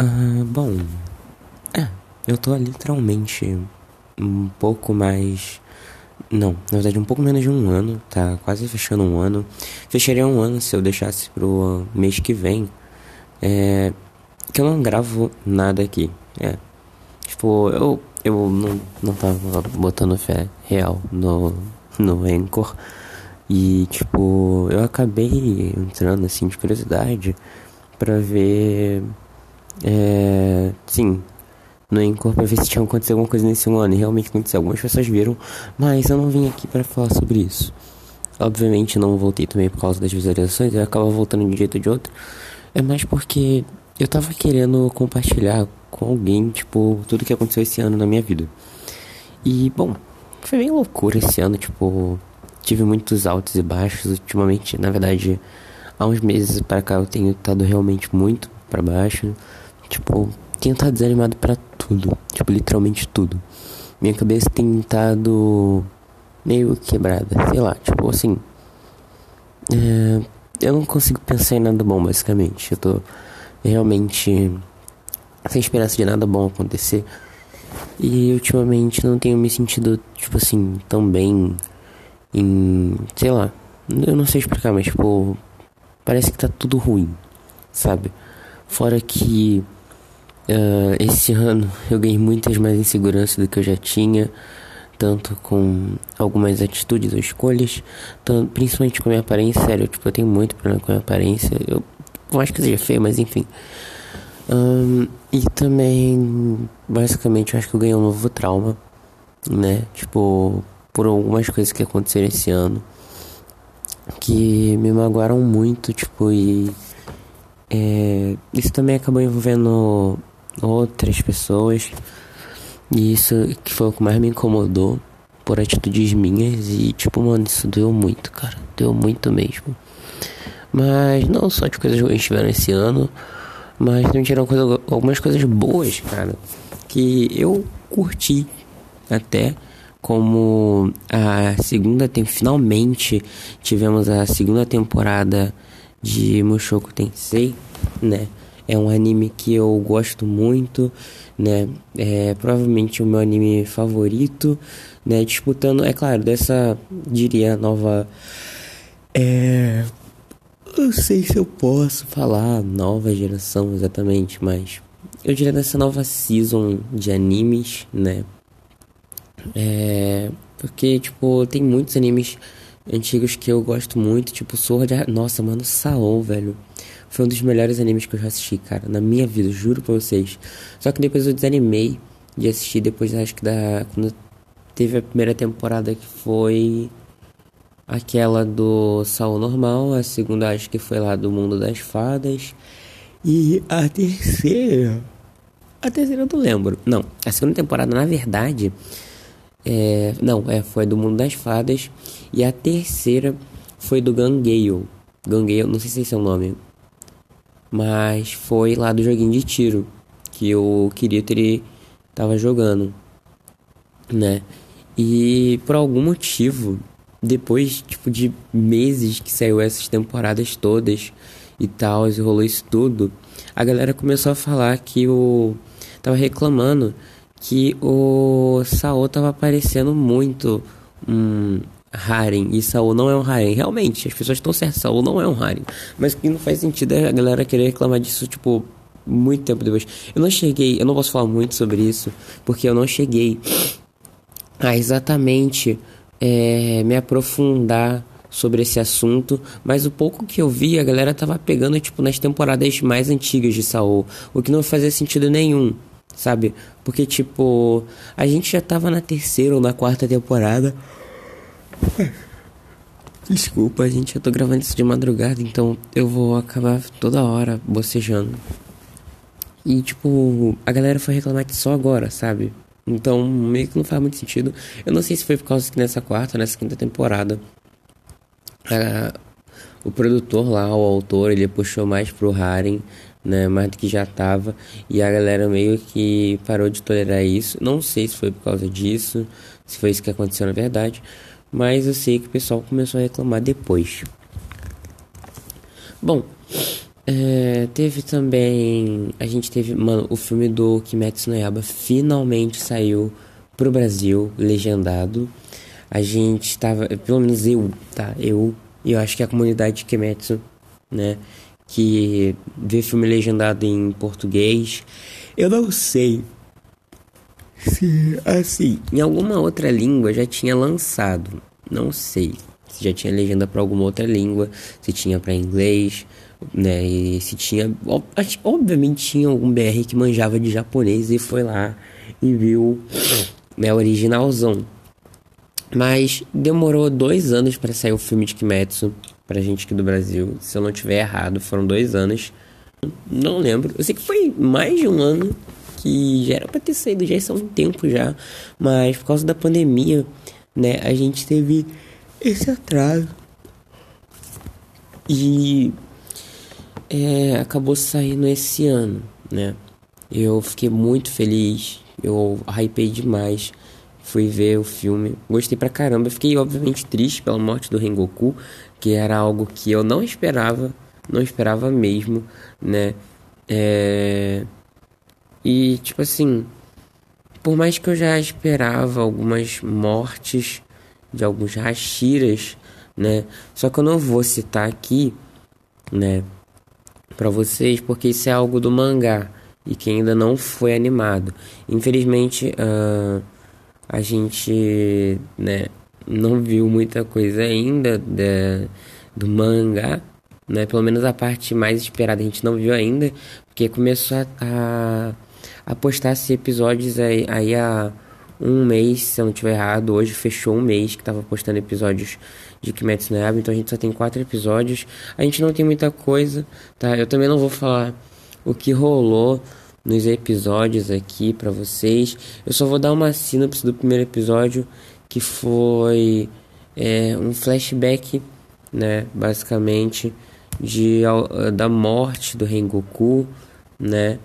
Ah, bom. É, eu tô literalmente um pouco mais. Não, na verdade, um pouco menos de um ano, tá quase fechando um ano. Fecharia um ano se eu deixasse pro mês que vem. É. Que eu não gravo nada aqui. É. Tipo, eu, eu não, não tava botando fé real no, no Anchor. E, tipo, eu acabei entrando assim de curiosidade pra ver é, sim, no Anchor pra ver se tinha acontecido alguma coisa nesse ano. E realmente aconteceu. Algumas pessoas viram, mas eu não vim aqui para falar sobre isso. Obviamente não voltei também por causa das visualizações, eu acaba voltando de um jeito ou de outro. É mais porque eu tava querendo compartilhar com alguém, tipo, tudo que aconteceu esse ano na minha vida. E, bom, foi bem loucura esse ano, tipo, tive muitos altos e baixos ultimamente. Na verdade, há uns meses para cá eu tenho estado realmente muito para baixo. Tipo, tenho estado desanimado para tudo. Tipo, literalmente tudo. Minha cabeça tem estado meio quebrada. Sei lá, tipo assim. É, eu não consigo pensar em nada bom, basicamente. Eu tô realmente sem esperança de nada bom acontecer. E ultimamente não tenho me sentido, tipo assim, tão bem em. sei lá. Eu não sei explicar, mas tipo. Parece que tá tudo ruim, sabe? Fora que Uh, esse ano eu ganhei muitas mais inseguranças do que eu já tinha, tanto com algumas atitudes ou escolhas, tanto, principalmente com a minha aparência. Sério, tipo, eu tenho muito problema com a minha aparência. Eu, eu acho que seja feio, mas enfim. Um, e também, basicamente, eu acho que eu ganhei um novo trauma, né? Tipo, por algumas coisas que aconteceram esse ano que me magoaram muito, tipo, e. É, isso também acabou envolvendo outras pessoas. E isso que foi o que mais me incomodou por atitudes minhas. E tipo, mano, isso doeu muito, cara. Doeu muito mesmo. Mas não só de coisas ruins tiveram esse ano. Mas também tiveram coisa, algumas coisas boas, cara. Que eu curti até. Como a segunda tem finalmente tivemos a segunda temporada de Mushoku Tensei, né? É um anime que eu gosto muito, né? É provavelmente o meu anime favorito, né? Disputando, é claro, dessa, diria, nova. É. Não sei se eu posso falar nova geração exatamente, mas eu diria dessa nova season de animes, né? É. Porque, tipo, tem muitos animes antigos que eu gosto muito, tipo Sword Art. Nossa, mano, Saul, velho. Foi um dos melhores animes que eu já assisti, cara, na minha vida, juro pra vocês. Só que depois eu desanimei de assistir, depois acho que da. Quando teve a primeira temporada que foi aquela do Saul Normal, a segunda acho que foi lá do Mundo das Fadas. E a terceira. A terceira eu não lembro. Não, a segunda temporada, na verdade. É, não, é, foi do Mundo das Fadas. E a terceira foi do Gangale. Gangale, não sei se esse é o nome mas foi lá do joguinho de tiro que eu queria ter tava jogando, né? E por algum motivo, depois tipo de meses que saiu essas temporadas todas e tal, e rolou isso tudo, a galera começou a falar que o tava reclamando que o Saô tava aparecendo muito um harem. E Saul não é um harem. Realmente, as pessoas estão certas. Saul não é um harem. Mas o que não faz sentido é a galera querer reclamar disso, tipo, muito tempo depois. Eu não cheguei, eu não posso falar muito sobre isso, porque eu não cheguei a exatamente é, me aprofundar sobre esse assunto, mas o pouco que eu vi, a galera tava pegando, tipo, nas temporadas mais antigas de Saul, o que não fazia sentido nenhum, sabe? Porque, tipo, a gente já tava na terceira ou na quarta temporada, Desculpa, gente, eu tô gravando isso de madrugada, então eu vou acabar toda hora bocejando. E, tipo, a galera foi reclamar que só agora, sabe? Então, meio que não faz muito sentido. Eu não sei se foi por causa que nessa quarta, nessa quinta temporada, a, o produtor lá, o autor, ele puxou mais pro Harem, né? Mais do que já tava. E a galera meio que parou de tolerar isso. Não sei se foi por causa disso, se foi isso que aconteceu na verdade. Mas eu sei que o pessoal começou a reclamar depois. Bom, É, teve também. A gente teve. Mano, o filme do Kimetsu no Yaba finalmente saiu pro Brasil, legendado. A gente tava. Pelo menos eu, tá? Eu. E eu acho que a comunidade de Kimetsu, né? Que vê filme legendado em português. Eu não sei se, assim, em alguma outra língua já tinha lançado. Não sei se já tinha legenda para alguma outra língua, se tinha para inglês, né? E se tinha, obviamente tinha algum BR que manjava de japonês e foi lá e viu, né, originalzão. Mas demorou dois anos para sair o filme de Kimetsu pra gente aqui do Brasil. Se eu não tiver errado, foram dois anos. Não lembro. Eu sei que foi mais de um ano que já era pra ter saído já há um tempo já. Mas por causa da pandemia, né, a gente teve esse atraso. E é, acabou saindo esse ano, né? Eu fiquei muito feliz, eu hypei demais. Fui ver o filme, gostei pra caramba. Fiquei obviamente triste pela morte do Rengoku, que era algo que eu não esperava, não esperava mesmo, né? É... E tipo assim, por mais que eu já esperava algumas mortes de alguns Hashiras, né? Só que eu não vou citar aqui, né? Pra vocês, porque isso é algo do mangá e que ainda não foi animado. Infelizmente, uh, a gente, né? Não viu muita coisa ainda de, do mangá, né? Pelo menos a parte mais esperada a gente não viu ainda, porque começou a, a, a postar esses episódios aí, aí a um mês, se eu não estiver errado. Hoje fechou um mês que tava postando episódios de Kimetsu no Yaiba, então a gente só tem quatro episódios. A gente não tem muita coisa, tá? Eu também não vou falar o que rolou nos episódios aqui para vocês. Eu só vou dar uma sinopse do primeiro episódio, que foi é, um flashback, né, basicamente de da morte do Rengoku, né,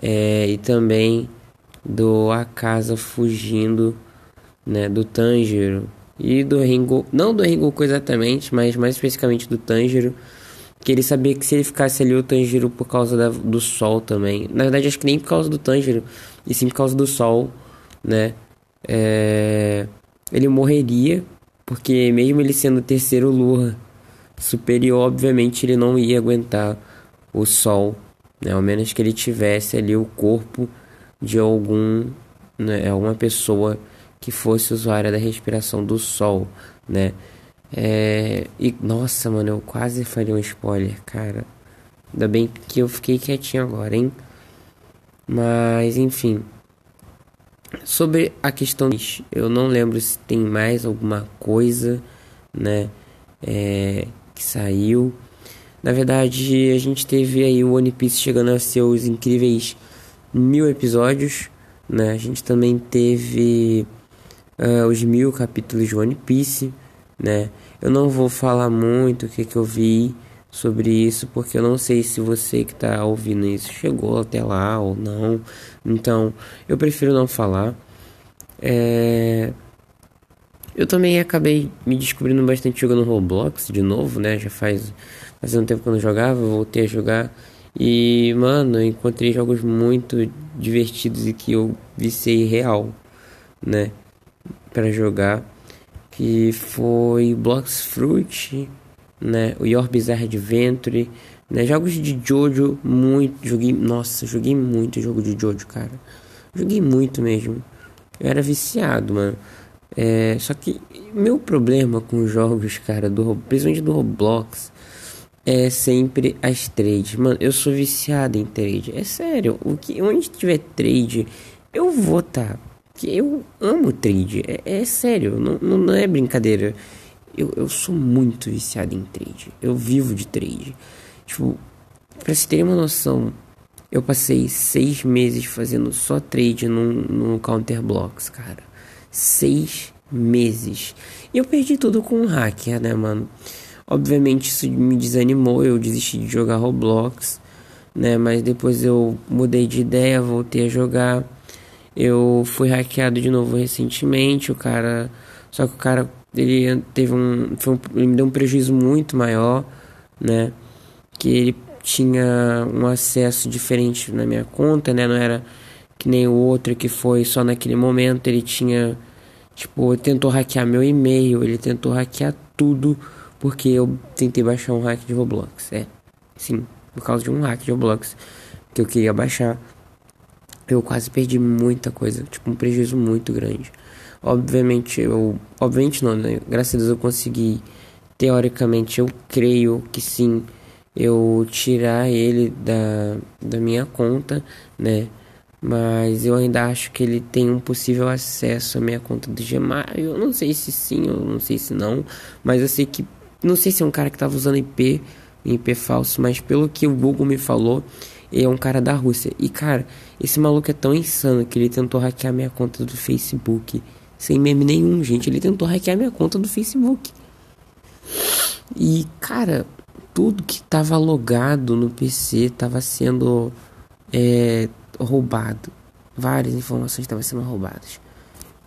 é, e também do Akasa fugindo, né, do Tanjiro. E do Ringo, não do Rengoku exatamente, mas mais especificamente do Tanjiro, que ele sabia que se ele ficasse ali o Tanjiro por causa da, do sol também, na verdade acho que nem por causa do Tanjiro, e sim por causa do sol, né, é, ele morreria, porque mesmo ele sendo o terceiro Lua superior, obviamente ele não ia aguentar o sol, né, ao menos que ele tivesse ali o corpo de algum, né, alguma pessoa que fosse usuária da respiração do sol, né? É, e nossa, mano, eu quase falei um spoiler, cara. Ainda bem que eu fiquei quietinho agora, hein? Mas enfim, sobre a questão, eu não lembro se tem mais alguma coisa, né? É, que saiu. Na verdade, a gente teve aí o One Piece chegando a seus incríveis mil episódios, né? A gente também teve uh, os mil capítulos de One Piece, né? Eu não vou falar muito o que, que eu vi sobre isso, porque eu não sei se você que está ouvindo isso chegou até lá ou não. Então, eu prefiro não falar. É... Eu também acabei me descobrindo bastante jogando Roblox de novo, né? Já faz, faz um tempo que eu não jogava, voltei a jogar. E, mano, eu encontrei jogos muito divertidos e que eu vicei real, né? Para jogar. Que foi Blocks Fruit, né? O Your Bizarre Adventure, né? Jogos de Jojo, muito. Joguei, nossa, joguei muito jogo de Jojo, cara. Joguei muito mesmo. Eu era viciado, mano. É, só que meu problema com jogos, cara, do, principalmente do Roblox, é sempre as trades. Mano, eu sou viciado em trade. É sério. O que, onde tiver trade, eu vou tá. Que eu amo trade. É, é sério. Não, não, é brincadeira. Eu, eu sou muito viciado em trade. Eu vivo de trade. Tipo, pra se ter uma noção, eu passei seis meses fazendo só trade no, no Counter Blocks, cara. Seis meses. E eu perdi tudo com um hacker, né, mano? Obviamente isso me desanimou, eu desisti de jogar Roblox, né? Mas depois eu mudei de ideia, voltei a jogar. Eu fui hackeado de novo recentemente, o cara, só que o cara ele teve um, um ele me deu um prejuízo muito maior, né? Que ele tinha um acesso diferente na minha conta, né? Não era que nem o outro que foi só naquele momento. Ele tinha, tipo, tentou hackear meu e-mail, ele tentou hackear tudo porque eu tentei baixar um hack de Roblox. É, sim, por causa de um hack de Roblox que eu queria baixar. Eu quase perdi muita coisa, tipo, um prejuízo muito grande. Obviamente, eu. Obviamente não, né? Graças a Deus eu consegui. Teoricamente, eu creio que sim eu tirar ele da, da minha conta, né? Mas eu ainda acho que ele tem um possível acesso à minha conta do Gmail. Eu não sei se sim, ou não sei se não. Mas eu sei que. Não sei se é um cara que tava usando IP, IP falso, mas pelo que o Google me falou, ele é um cara da Rússia. E cara, esse maluco é tão insano que ele tentou hackear minha conta do Facebook. Sem meme nenhum, gente. Ele tentou hackear minha conta do Facebook. E, cara, tudo que estava logado no PC estava sendo é, roubado. Várias informações estavam sendo roubadas.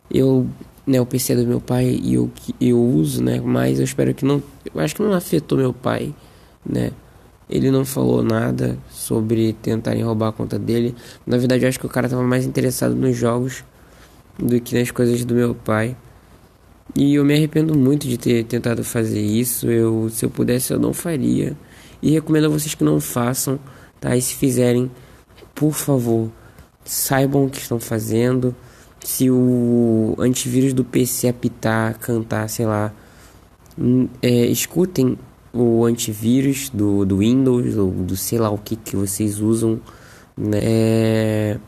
Eu, né, o PC do meu pai e eu, eu uso, né, mas eu espero que não, eu acho que não afetou meu pai, né. Ele não falou nada sobre tentarem roubar a conta dele. Na verdade, eu acho que o cara estava mais interessado nos jogos do que nas coisas do meu pai. E eu me arrependo muito de ter tentado fazer isso. Eu, se eu pudesse, eu não faria. E recomendo a vocês que não façam, tá? E se fizerem, por favor, saibam o que estão fazendo. Se o antivírus do PC apitar, cantar, sei lá, é, escutem o antivírus do, do Windows ou do sei lá o que que vocês usam, né?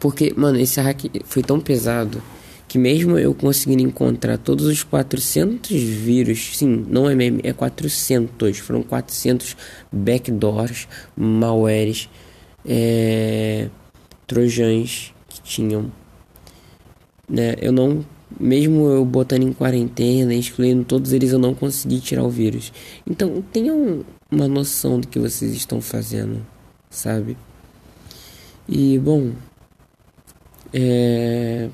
Porque, mano, esse hack foi tão pesado que mesmo eu conseguindo encontrar todos os 400 vírus, sim, não é meme, é 400, foram 400 backdoors, malwares, é, trojans tinham, né, eu não, mesmo eu botando em quarentena, excluindo todos eles, eu não consegui tirar o vírus. Então, tenham uma noção do que vocês estão fazendo, sabe? E, bom, é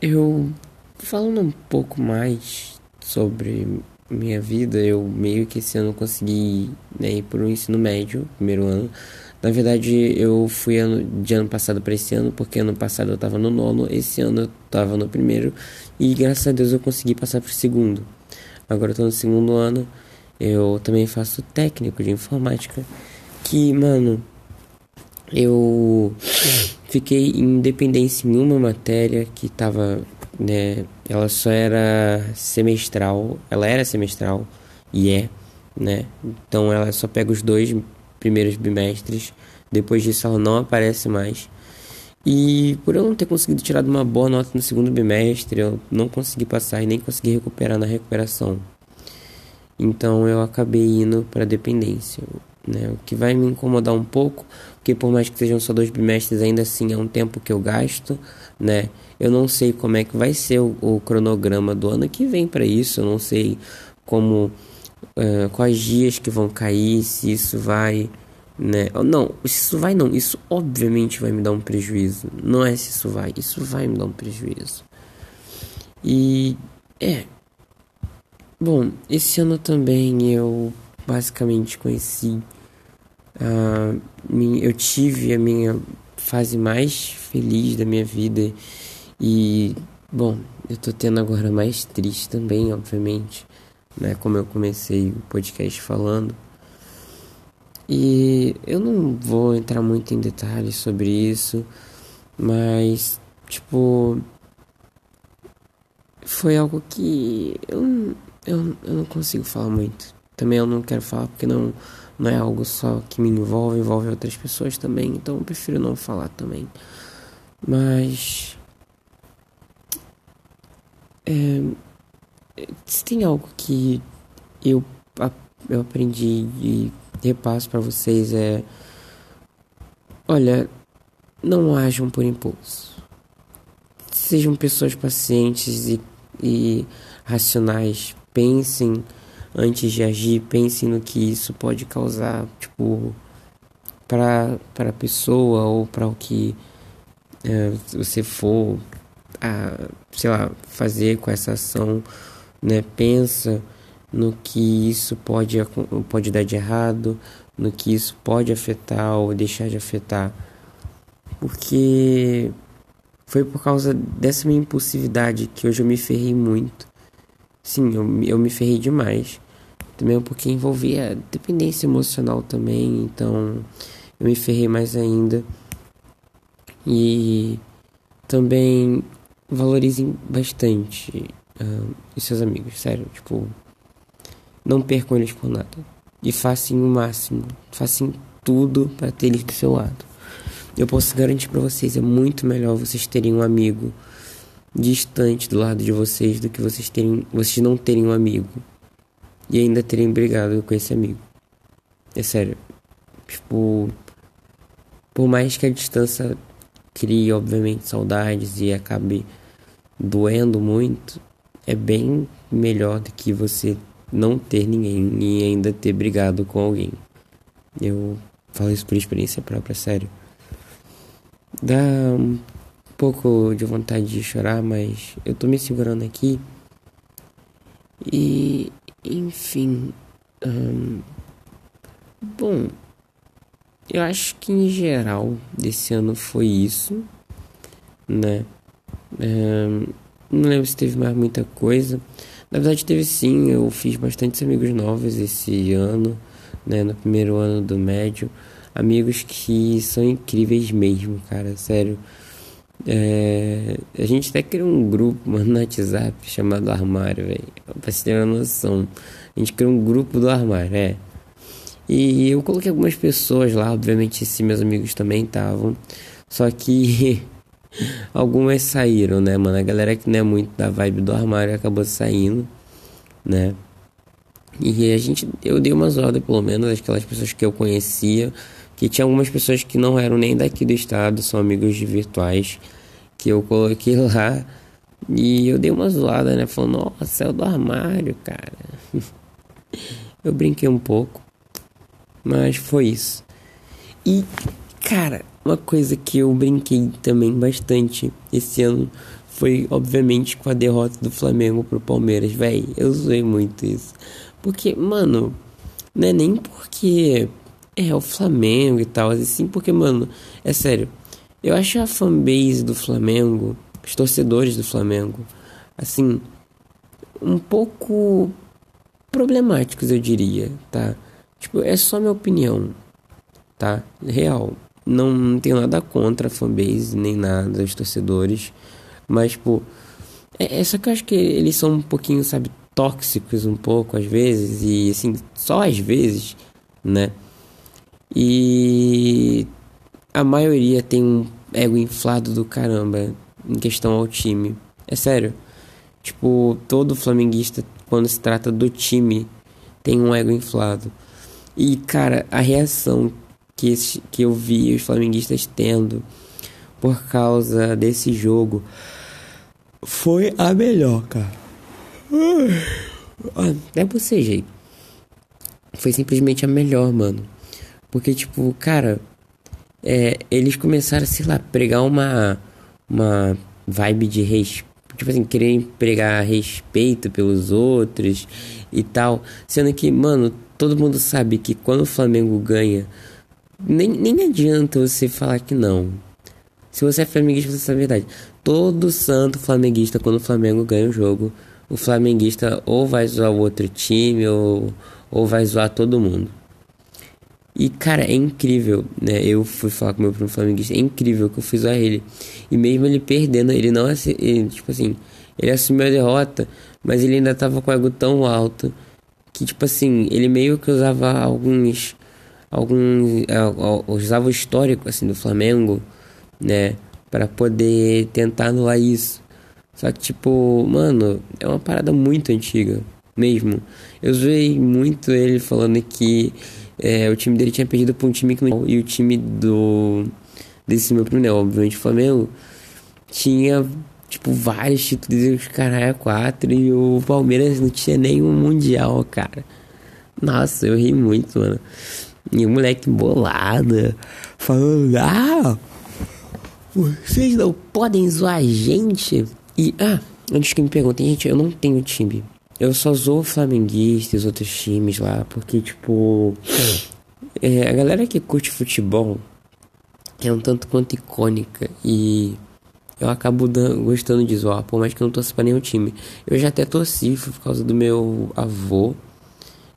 eu falando um pouco mais sobre minha vida, eu meio que esse ano consegui né, ir para o ensino médio, primeiro ano. Na verdade, eu fui ano, de ano passado para esse ano, porque ano passado eu estava no nono, esse ano eu estava no primeiro, e graças a Deus eu consegui passar para o segundo. Agora eu tô no segundo ano, eu também faço técnico de informática, que, mano, eu fiquei em dependência em uma matéria que tava, né, ela só era semestral, ela era semestral e é, né? Então ela só pega os dois primeiros bimestres, depois disso ela não aparece mais. E por eu não ter conseguido tirar uma boa nota no segundo bimestre, eu não consegui passar e nem consegui recuperar na recuperação. Então eu acabei indo para dependência né? O que vai me incomodar um pouco, porque por mais que sejam só dois bimestres, ainda assim é um tempo que eu gasto, né? Eu não sei como é que vai ser o, o cronograma do ano que vem para isso, eu não sei como uh, quais dias que vão cair, se isso vai, né? Não, isso vai não, isso obviamente vai me dar um prejuízo. Não é se isso vai, isso vai me dar um prejuízo. E é. Bom, esse ano também eu basicamente conheci Uh, eu tive a minha fase mais feliz da minha vida e, bom, eu tô tendo agora mais triste também, obviamente, né? Como eu comecei o podcast falando. E eu não vou entrar muito em detalhes sobre isso, mas, tipo, foi algo que eu, eu, eu não consigo falar muito. Também eu não quero falar porque não não é algo só que me envolve, envolve outras pessoas também, então eu prefiro não falar também. Mas. É, se tem algo que eu, eu aprendi e repasso para vocês é. Olha, não ajam por impulso. Sejam pessoas pacientes e, e racionais. Pensem antes de agir, pense no que isso pode causar, tipo, para a pessoa ou para o que é, você for, a, sei lá, fazer com essa ação, né? Pensa no que isso pode, pode dar de errado, no que isso pode afetar ou deixar de afetar. Porque foi por causa dessa minha impulsividade que hoje eu me ferrei muito. Sim, eu, eu me ferrei demais. Também porque envolvia dependência emocional também, então eu me ferrei mais ainda. E também valorizem bastante uh, os seus amigos, sério, tipo, não percam eles por nada. E façam o máximo, façam tudo para ter eles do seu lado. Eu posso garantir para vocês, é muito melhor vocês terem um amigo distante do lado de vocês do que vocês terem, vocês não terem um amigo e ainda terem brigado com esse amigo. É sério. Tipo, por mais que a distância crie obviamente saudades e acabe doendo muito, é bem melhor do que você não ter ninguém e ainda ter brigado com alguém. Eu falo isso por experiência própria, sério. Dá um pouco de vontade de chorar, mas eu tô me segurando aqui. E, enfim. Hum, bom, eu acho que em geral desse ano foi isso, né? Hum, não lembro se teve mais muita coisa. Na verdade teve sim, eu fiz bastantes amigos novos esse ano, né? No primeiro ano do médio. Amigos que são incríveis mesmo, cara, sério. É, a gente até criou um grupo mano, no WhatsApp chamado Armário, velho. Pra você ter uma noção. A gente criou um grupo do armário, é. E eu coloquei algumas pessoas lá, obviamente esses meus amigos também estavam. Só que algumas saíram, né, mano? A galera que não é muito da vibe do armário acabou saindo, né? E a gente, eu dei umas ordens, pelo menos, aquelas pessoas que eu conhecia que tinha algumas pessoas que não eram nem daqui do estado, são amigos virtuais, que eu coloquei lá e eu dei uma zoada, né? Falando, nossa, céu do armário, cara. eu brinquei um pouco, mas foi isso. E, cara, uma coisa que eu brinquei também bastante esse ano foi, obviamente, com a derrota do Flamengo pro Palmeiras, velho. Eu zoei muito isso. Porque, mano, não é nem porque é, o Flamengo e tal, assim, porque, mano, é sério. Eu acho a fanbase do Flamengo, os torcedores do Flamengo, assim, um pouco problemáticos, eu diria, tá? Tipo, é só minha opinião, tá? Real. Não, tenho nada contra a fanbase, nem nada, os torcedores. Mas, tipo, é, é só que eu acho que eles são um pouquinho, sabe, tóxicos um pouco às vezes. E, assim, só às vezes, né? E a maioria tem um ego inflado do caramba em questão ao time. É sério. Tipo, todo flamenguista, quando se trata do time, tem um ego inflado. E, cara, a reação que, que eu vi os flamenguistas tendo por causa desse jogo foi a melhor, cara. Até bocejei. Foi simplesmente a melhor, mano. Porque, tipo, cara, é, eles começaram, sei lá, pregar uma, uma vibe de respeito. Tipo assim, querer pregar respeito pelos outros e tal. Sendo que, mano, todo mundo sabe que quando o Flamengo ganha, nem, nem adianta você falar que não. Se você é flamenguista, você sabe a verdade. Todo santo flamenguista, quando o Flamengo ganha o jogo, o flamenguista ou vai zoar o outro time ou, ou vai zoar todo mundo. E, cara, é incrível, né? Eu fui falar com meu primo flamenguista, é incrível que eu fiz a ele. E mesmo ele perdendo, ele não, ele, tipo assim, ele assumiu a derrota, mas ele ainda tava com o ego tão alto que, tipo assim, ele meio que usava alguns, alguns, uh, usava o histórico, assim, do Flamengo, né? para poder tentar anular isso. Só que, tipo, mano, é uma parada muito antiga, mesmo. Eu zoei muito ele falando que é, o time dele tinha perdido para um time que não. E o time do. Desse meu primo, né? Obviamente o Flamengo. Tinha, tipo, vários títulos e os caras é quatro. E o Palmeiras não tinha nenhum Mundial, cara. Nossa, eu ri muito, mano. E o moleque bolado. Falando, ah! Vocês não podem zoar a gente. E, ah, antes que me perguntem, gente, eu não tenho time. eu só zoo flamenguistas, outros times lá, porque, tipo, é, a galera que curte futebol é um tanto quanto icônica e eu acabo dando, gostando de zoar, por mais que eu não torça pra nenhum time. Eu já até torci por causa do meu avô,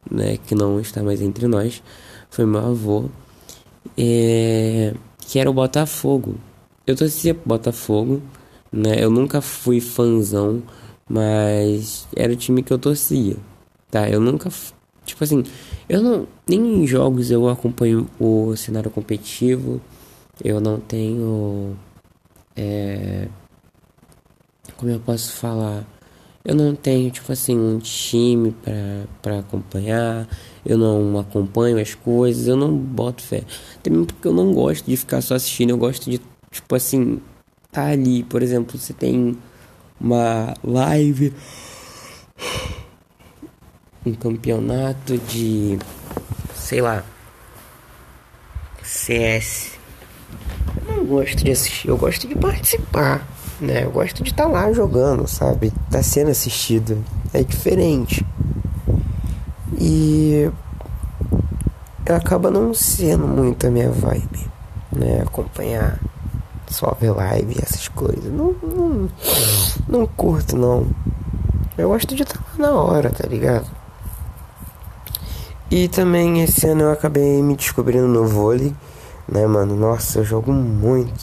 né, que não está mais entre nós, foi meu avô, é, que era o Botafogo. Eu torcia pro Botafogo, né, eu nunca fui fãzão, mas era o time que eu torcia, tá? Eu nunca, tipo assim, eu não, nem em jogos eu acompanho o cenário competitivo, eu não tenho é, como eu posso falar? Eu não tenho, tipo assim, um time pra, pra acompanhar. Eu não acompanho as coisas. Eu não boto fé. Também porque eu não gosto de ficar só assistindo. Eu gosto de, tipo assim, tá ali. Por exemplo, você tem uma live. Um campeonato de. Sei lá. CS não gosto de assistir, eu gosto de participar, né? Eu gosto de estar tá lá jogando, sabe? Tá sendo assistido. É diferente. E acaba não sendo muito a minha vibe, né? Acompanhar só ver live essas coisas. Não, não, não curto, não. Eu gosto de estar na hora, tá ligado? E também esse ano eu acabei me descobrindo no vôlei né, mano? Nossa, eu jogo muito.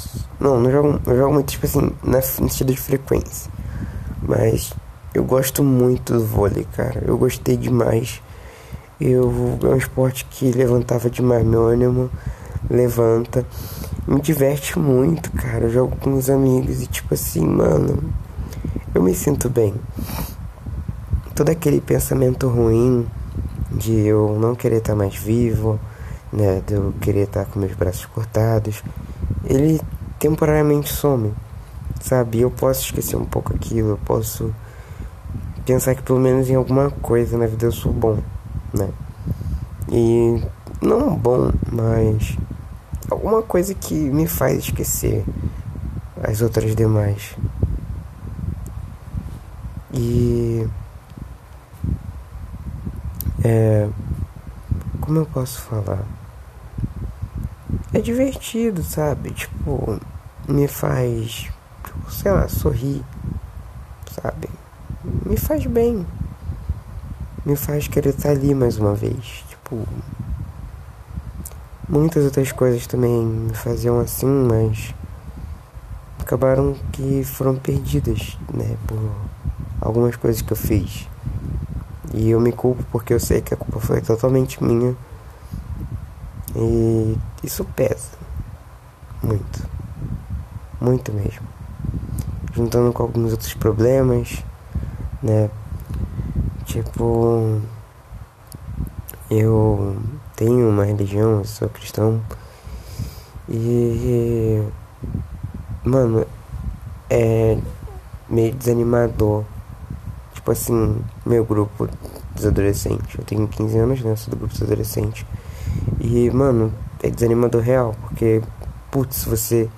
Não, não jogo, eu jogo muito, tipo assim, na, no sentido de frequência. Mas eu gosto muito do vôlei, cara. Eu gostei demais. Eu, é um esporte que levantava demais meu ânimo. Levanta. Me diverte muito, cara. Eu jogo com os amigos e, tipo assim, mano. Eu me sinto bem. Todo aquele pensamento ruim de eu não querer estar mais vivo né, de eu querer estar com meus braços cortados, ele temporariamente some, sabe? Eu posso esquecer um pouco aquilo, eu posso pensar que pelo menos em alguma coisa na vida eu sou bom, né? E não bom, mas alguma coisa que me faz esquecer as outras demais. E é como eu posso falar? é divertido, sabe? Tipo, me faz, sei lá, sorrir, sabe? Me faz bem. Me faz querer estar ali mais uma vez. Tipo, muitas outras coisas também me faziam assim, mas acabaram que foram perdidas, né? Por algumas coisas que eu fiz. E eu me culpo porque eu sei que a culpa foi totalmente minha e isso pesa muito, muito mesmo. Juntando com alguns outros problemas, né? Tipo, eu tenho uma religião, eu sou cristão e, mano, é meio desanimador. Tipo assim, meu grupo dos adolescentes, eu tenho 15 anos, né? Sou do grupo dos adolescentes. E, mano, é desanimador real, porque, putz, você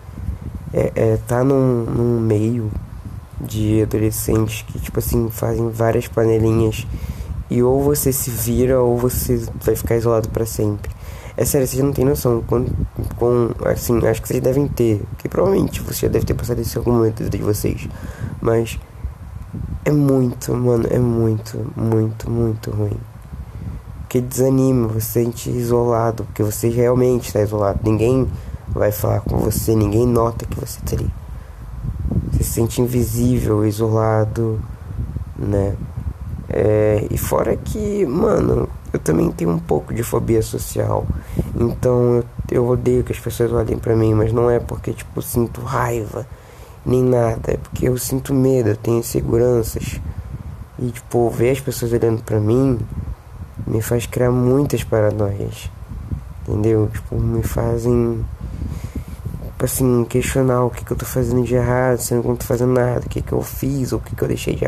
é, é, tá num, num meio de adolescentes que, tipo assim, fazem várias panelinhas e ou você se vira ou você vai ficar isolado para sempre. É sério, vocês não tem noção com, com assim, acho que vocês devem ter, que provavelmente você já deve ter passado isso em algum momento de vocês, mas é muito, mano, é muito, muito, muito ruim que desanima, você se sente isolado, porque você realmente está isolado. Ninguém vai falar com você, ninguém nota que você está ali. Se sente invisível, isolado, né? É, e fora que, mano, eu também tenho um pouco de fobia social. Então eu, eu odeio que as pessoas olhem para mim, mas não é porque, tipo, sinto raiva nem nada. É porque eu sinto medo, eu tenho inseguranças. E, tipo, ver as pessoas olhando para mim me faz criar muitas paranoias. Entendeu? Tipo, me fazem tipo assim, questionar o que, que eu tô fazendo de errado, se eu não tô fazendo nada, o que, que eu fiz, ou o que, que eu deixei de,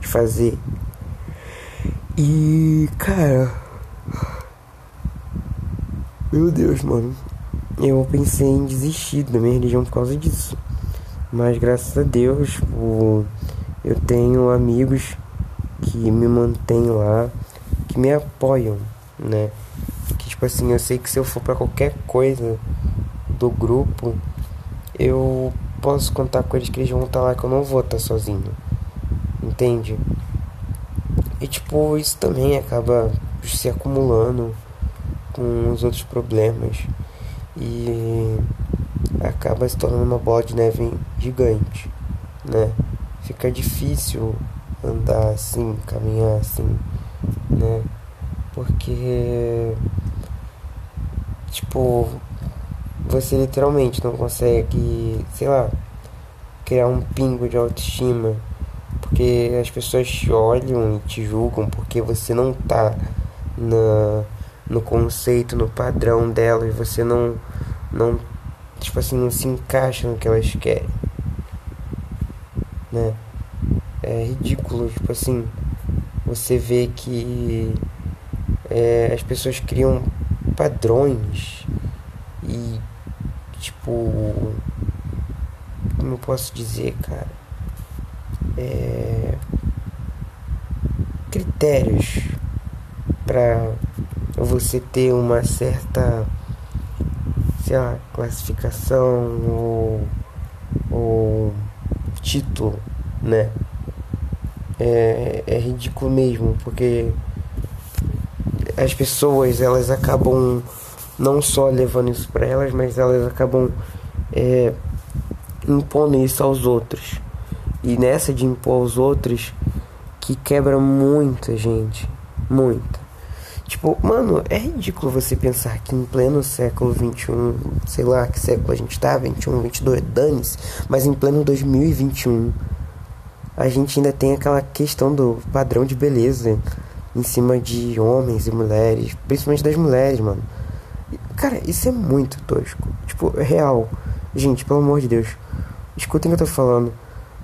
de fazer. E cara. Meu Deus, mano. Eu pensei em desistir da minha religião por causa disso. Mas graças a Deus, tipo, eu tenho amigos que me mantêm lá, que me apoiam, né? Que tipo assim, eu sei que se eu for para qualquer coisa do grupo, eu posso contar com eles que eles vão estar lá, que eu não vou estar sozinho. Entende? E tipo, isso também acaba se acumulando com os outros problemas e acaba se tornando uma bola de neve gigante, né? Fica difícil andar assim, caminhar assim, né? Porque tipo, você literalmente não consegue, sei lá, criar um pingo de autoestima. Porque as pessoas te olham e te julgam porque você não tá na, no conceito, no padrão delas, você não, não, tipo assim, não se encaixa no que elas querem. Né? É ridículo, tipo assim, você vê que é, as pessoas criam padrões e tipo como eu posso dizer cara? É, critérios para você ter uma certa sei lá, classificação ou, ou título né? É, é ridículo mesmo porque as pessoas elas acabam não só levando isso para elas, mas elas acabam é, impondo isso aos outros. E nessa de impor aos outros, que quebra muita gente. Muita. Tipo, mano, é ridículo você pensar que em pleno século 21, sei lá que século a gente tá, 21, 22, dane-se, mas em pleno 2021, a gente ainda tem aquela questão do padrão de beleza em cima de homens e mulheres, principalmente das mulheres, mano. Cara, isso é muito tosco. Tipo, é real. Gente, pelo amor de Deus. Escutem o que eu tô falando.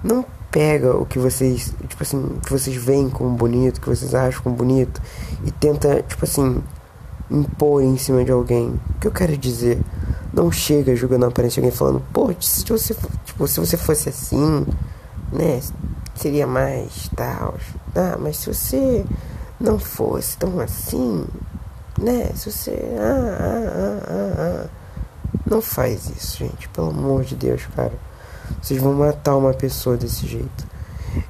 Não pega o que vocês, tipo assim, que vocês veem como bonito, que vocês acham como bonito e tenta, tipo assim, impor em cima de alguém. O que eu quero dizer? Não chega julgando a aparência de alguém falando, pô, se você, tipo, se você fosse assim, né, seria mais tal. Ah, mas se você não fosse tão assim, né? Se você. Ah, ah, ah, ah, ah. Não faz isso, gente. Pelo amor de Deus, cara. Vocês vão matar uma pessoa desse jeito.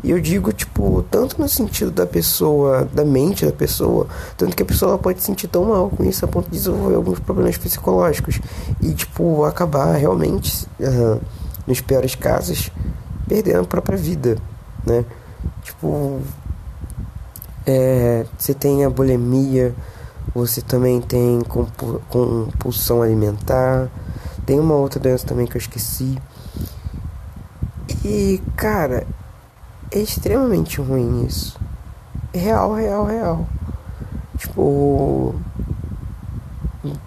E eu digo, tipo, tanto no sentido da pessoa, da mente da pessoa, tanto que a pessoa pode se sentir tão mal com isso a ponto de desenvolver alguns problemas psicológicos e, tipo, acabar realmente, nos piores casos, perdendo a própria vida, né? Tipo, é, você tem a bulimia, você também tem compulsão alimentar. Tem uma outra doença também que eu esqueci. E, cara, é extremamente ruim isso. Real, real, real. Tipo,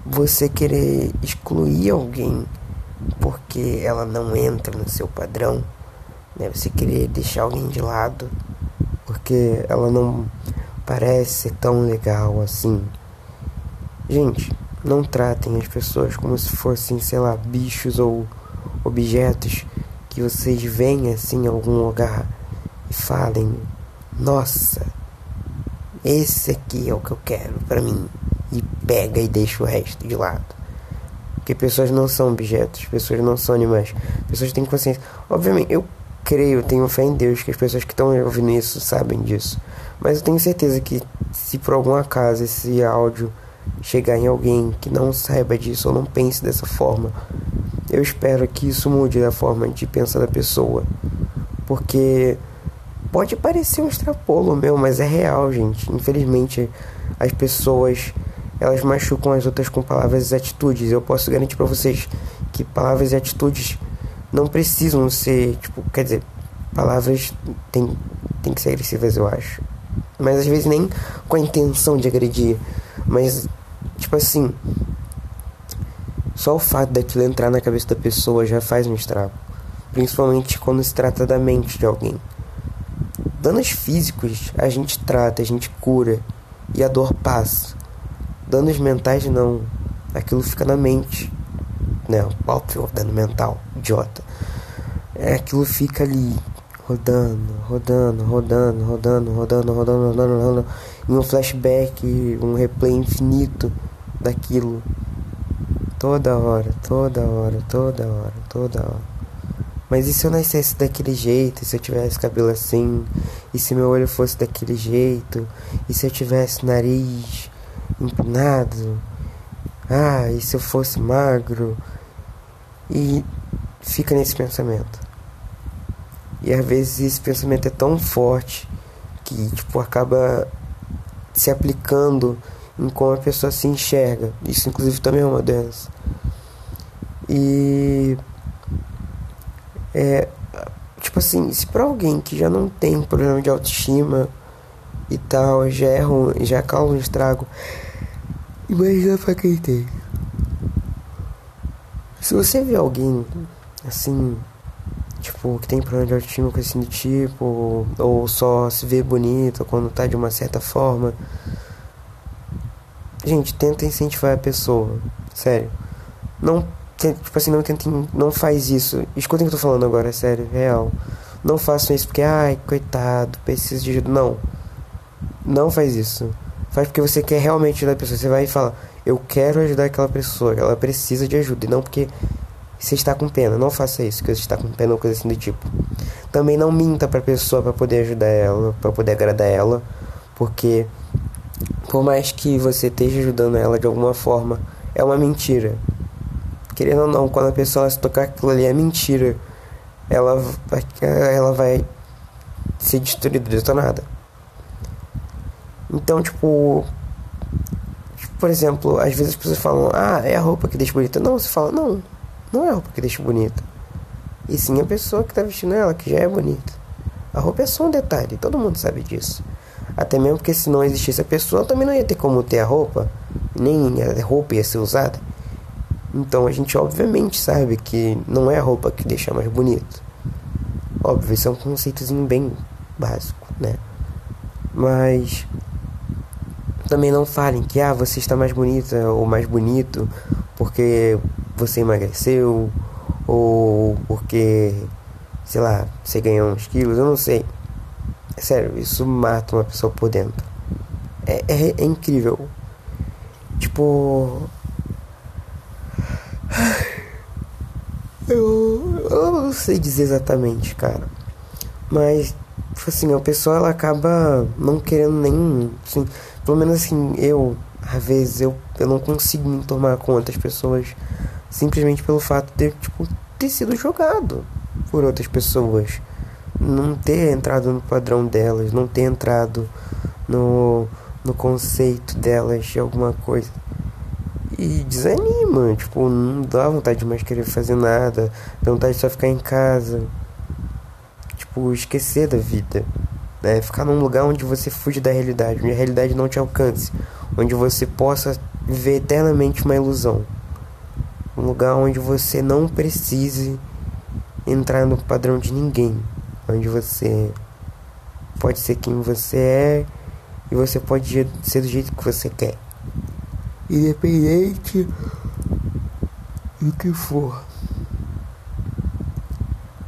você querer excluir alguém porque ela não entra no seu padrão, né? Você querer deixar alguém de lado porque ela não parece tão legal assim. Gente, não tratem as pessoas como se fossem, sei lá, bichos ou objetos que vocês veem assim em algum lugar e falem: "Nossa, esse aqui é o que eu quero para mim" e pega e deixa o resto de lado. Porque pessoas não são objetos, pessoas não são animais, pessoas têm consciência. Obviamente, eu creio, tenho fé em Deus que as pessoas que estão ouvindo isso sabem disso. Mas eu tenho certeza que se por algum acaso esse áudio chegar em alguém que não saiba disso ou não pense dessa forma, eu espero que isso mude a forma de pensar da pessoa. Porque pode parecer um extrapolo meu, mas é real, gente. Infelizmente, as pessoas elas machucam as outras com palavras e atitudes. Eu posso garantir para vocês que palavras e atitudes não precisam ser, tipo, quer dizer, palavras tem, tem que ser agressivas, eu acho. Mas às vezes nem com a intenção de agredir. Mas Tipo assim, só o fato daquilo entrar na cabeça da pessoa já faz um estrago. Principalmente quando se trata da mente de alguém. Danos físicos a gente trata, a gente cura e a dor passa. Danos mentais não. Aquilo fica na mente. Né? Óbvio, dano mental, idiota. É, aquilo fica ali rodando, rodando, rodando, rodando, rodando, rodando, rodando, rodando, e um flashback, um replay infinito daquilo. Toda hora, toda hora, toda hora, toda hora. Mas e se eu nascesse daquele jeito? E se eu tivesse cabelo assim? E se meu olho fosse daquele jeito? E se eu tivesse nariz empinado? Ah, e se eu fosse magro? E fica nesse pensamento. E às vezes esse pensamento é tão forte que tipo acaba se aplicando em como a pessoa se enxerga. Isso inclusive também é uma delas. E é tipo assim, se para alguém que já não tem problema de autoestima e tal, já é ruim, já causa um estrago, imagina pra quem tem. Se você vê alguém assim, tipo, que tem problema de autoestima com esse tipo, ou só se vê bonito quando tá de uma certa forma, gente, tenta incentivar a pessoa, sério. Não, tipo assim, não tentem, não faz isso. Escutem o que eu tô falando agora, é sério, real. Não façam isso porque, ai, coitado, preciso de ajuda. Não. Não faz isso. Faz porque você quer realmente ajudar a pessoa. Você vai e fala, eu quero ajudar aquela pessoa, ela precisa de ajuda. E não porque você está com pena. Não faça isso, que você está com pena ou coisa assim do tipo. Também não minta pra pessoa para poder ajudar ela, para poder agradar ela. Porque por mais que você esteja ajudando ela de alguma forma, é uma mentira. Querendo ou não, quando a pessoa se tocar aquilo ali é mentira, ela ela vai ser destruída, detonada. Então, tipo, por exemplo, às vezes as pessoas falam, ah, é a roupa que deixa bonita. Não, você fala, não, não é a roupa que deixa bonita. E sim a pessoa que está vestindo ela, que já é bonita. A roupa é só um detalhe, todo mundo sabe disso. Até mesmo porque se não existisse a pessoa, também não ia ter como ter a roupa, nem a roupa ia ser usada. Então a gente obviamente sabe que não é a roupa que deixa mais bonito. Óbvio, isso é um conceitozinho bem básico, né? Mas também não falem que ah, você está mais bonita ou mais bonito porque você emagreceu ou porque, sei lá, você ganhou uns quilos, eu não sei. Sério, isso mata uma pessoa por dentro. É, é, é incrível. Tipo. Eu, eu não sei dizer exatamente, cara. Mas, tipo assim, a pessoa ela acaba não querendo nem. Assim, pelo menos assim, eu, às vezes, eu, eu não consigo me tomar com outras pessoas simplesmente pelo fato de, tipo, ter sido jogado por outras pessoas. Não ter entrado no padrão delas, não ter entrado no, no conceito delas de alguma coisa. E desanima, tipo, não dá vontade de mais querer fazer nada, dá vontade de só ficar em casa. Tipo, esquecer da vida. Né? Ficar num lugar onde você fuge da realidade, onde a realidade não te alcance, onde você possa viver eternamente uma ilusão. Um lugar onde você não precise entrar no padrão de ninguém, onde você pode ser quem você é e você pode ser do jeito que você quer, independente do que for.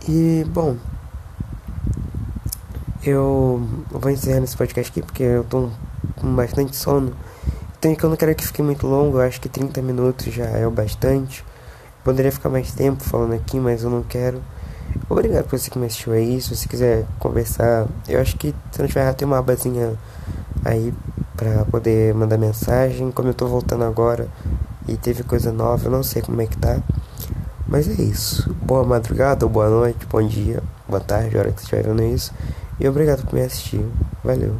E bom. Eu vou encerrando esse podcast aqui porque eu tô com bastante sono. Então que eu não quero que fique muito longo, eu acho que 30 minutos já é o bastante. Poderia ficar mais tempo falando aqui, mas eu não quero. Obrigado por você que me assistiu aí. Se você quiser conversar, eu acho que se não tiver, tem uma abazinha aí pra poder mandar mensagem. Como eu tô voltando agora e teve coisa nova, eu não sei como é que tá. Mas é isso. Boa madrugada, boa noite, bom dia, boa tarde, a hora que você estiver vendo isso. E obrigado por me assistir. Valeu.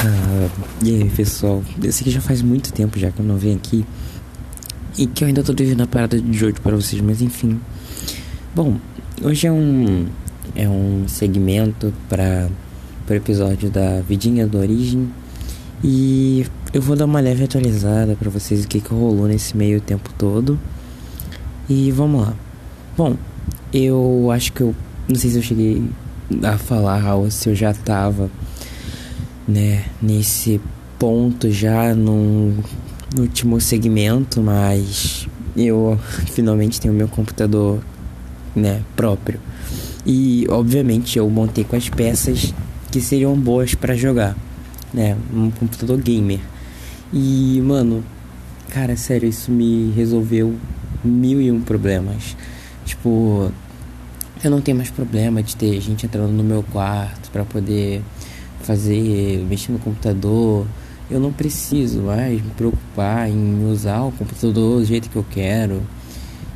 Ah, e aí pessoal, esse aqui já faz muito tempo já que eu não venho aqui E que eu ainda tô devendo a parada de hoje para vocês, mas enfim Bom, hoje é um, é um segmento para o episódio da Vidinha do Origem E eu vou dar uma leve atualizada para vocês o que, que rolou nesse meio tempo todo. E vamos lá. Bom, eu acho que eu. Não sei se eu cheguei a falar ou se eu já tava, né, nesse ponto já no, último segmento, mas eu finalmente tenho meu computador né, próprio. E obviamente eu montei com as peças que seriam boas para jogar, né, um computador gamer. E mano, cara, sério, isso me resolveu mil e um problemas. Tipo, eu não tenho mais problema de ter gente entrando no meu quarto para poder fazer, mexer no computador. Eu não preciso mais me preocupar em usar o computador do jeito que eu quero.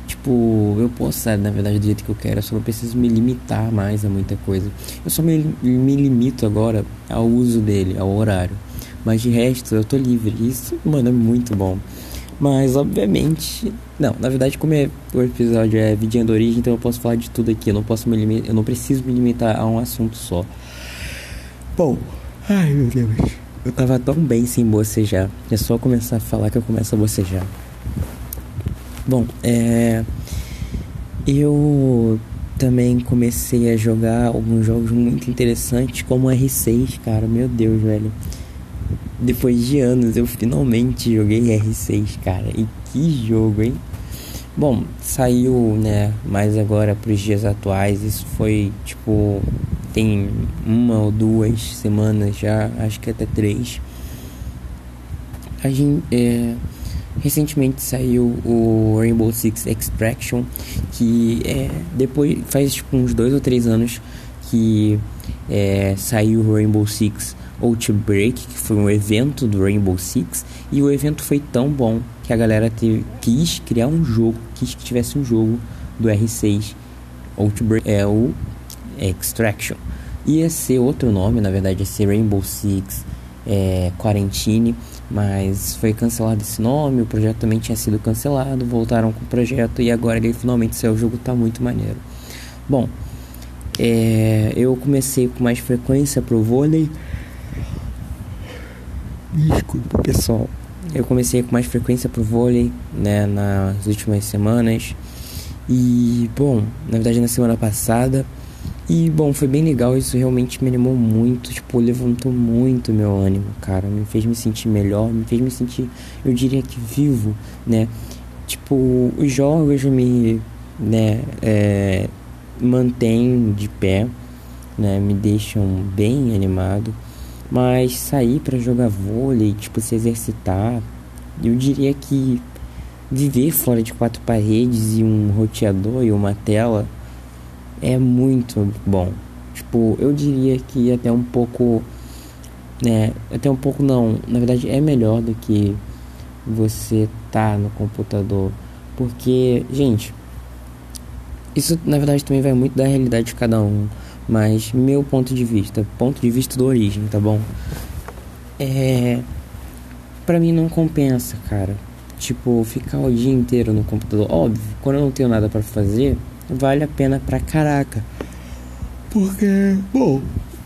Tipo, eu posso usar na verdade do jeito que eu quero, eu só não preciso me limitar mais a muita coisa. Eu só me, me limito agora ao uso dele, ao horário. Mas de resto eu tô livre. Isso, mano, é muito bom. Mas, obviamente, não, na verdade, como é, o episódio é vidinha da origem, então eu posso falar de tudo aqui. Eu não posso me limitar, eu não preciso me limitar a um assunto só. Bom, ai meu Deus, eu tava tão bem sem bocejar. É só começar a falar que eu começo a bocejar. Bom, é. Eu também comecei a jogar alguns jogos muito interessantes, como R6, cara. Meu Deus, velho. Depois de anos eu finalmente joguei R6, cara. E que jogo, hein? Bom, saiu, né, mais agora pros dias atuais. Isso foi tipo tem uma ou duas semanas já, acho que até três. A gente é, recentemente saiu o Rainbow Six Extraction, que é depois faz tipo uns dois ou três anos que é, saiu o Rainbow Six Outbreak, que foi um evento do Rainbow Six, e o evento foi tão bom que a galera teve, quis criar um jogo, quis que tivesse um jogo do R6 Outbreak, é o Extraction. Ia ser outro nome, na verdade, ser Rainbow Six é, Quarantine, mas foi cancelado esse nome, o projeto também tinha sido cancelado, voltaram com o projeto e agora ele finalmente saiu, o jogo tá muito maneiro. Bom, é, eu comecei com mais frequência pro vôlei. Desculpa, pessoal. Eu comecei com mais frequência pro vôlei, né, nas últimas semanas. E, bom, na verdade na semana passada. E, bom, foi bem legal, isso realmente me animou muito, tipo, levantou muito meu ânimo, cara. Me fez me sentir melhor, me fez me sentir, eu diria que vivo, né? Tipo, os jogos me, né, é, mantêm de pé, né, me deixam bem animado. Mas sair para jogar vôlei, tipo, se exercitar, eu diria que viver fora de quatro paredes e um roteador e uma tela é muito bom. Tipo, eu diria que até um pouco, né, até um pouco não, na verdade é melhor do que você tá no computador, porque, gente, isso na verdade também vai muito da realidade de cada um. Mas meu ponto de vista, ponto de vista do origem, tá bom? É. Pra mim não compensa, cara. Tipo, ficar o dia inteiro no computador. Óbvio, quando eu não tenho nada para fazer, vale a pena pra caraca. Porque, bom,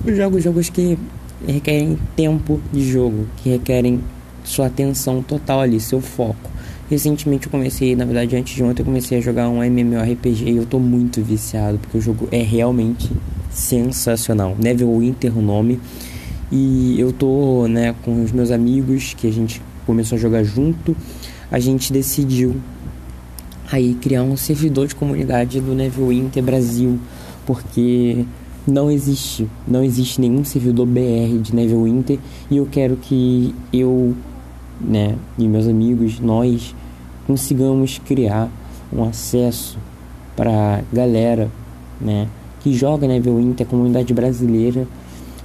jogo jogos que requerem tempo de jogo, que requerem sua atenção total ali, seu foco. Recentemente eu comecei, na verdade antes de ontem eu comecei a jogar um MMORPG e eu tô muito viciado, porque o jogo é realmente sensacional. Neverwinter o nome. E eu tô, né, com os meus amigos que a gente começou a jogar junto. A gente decidiu aí criar um servidor de comunidade do Neverwinter Brasil, porque não existe, não existe nenhum servidor BR de Neverwinter e eu quero que eu, né, e meus amigos, nós consigamos criar um acesso para galera, né, que joga Neverwinter, comunidade brasileira,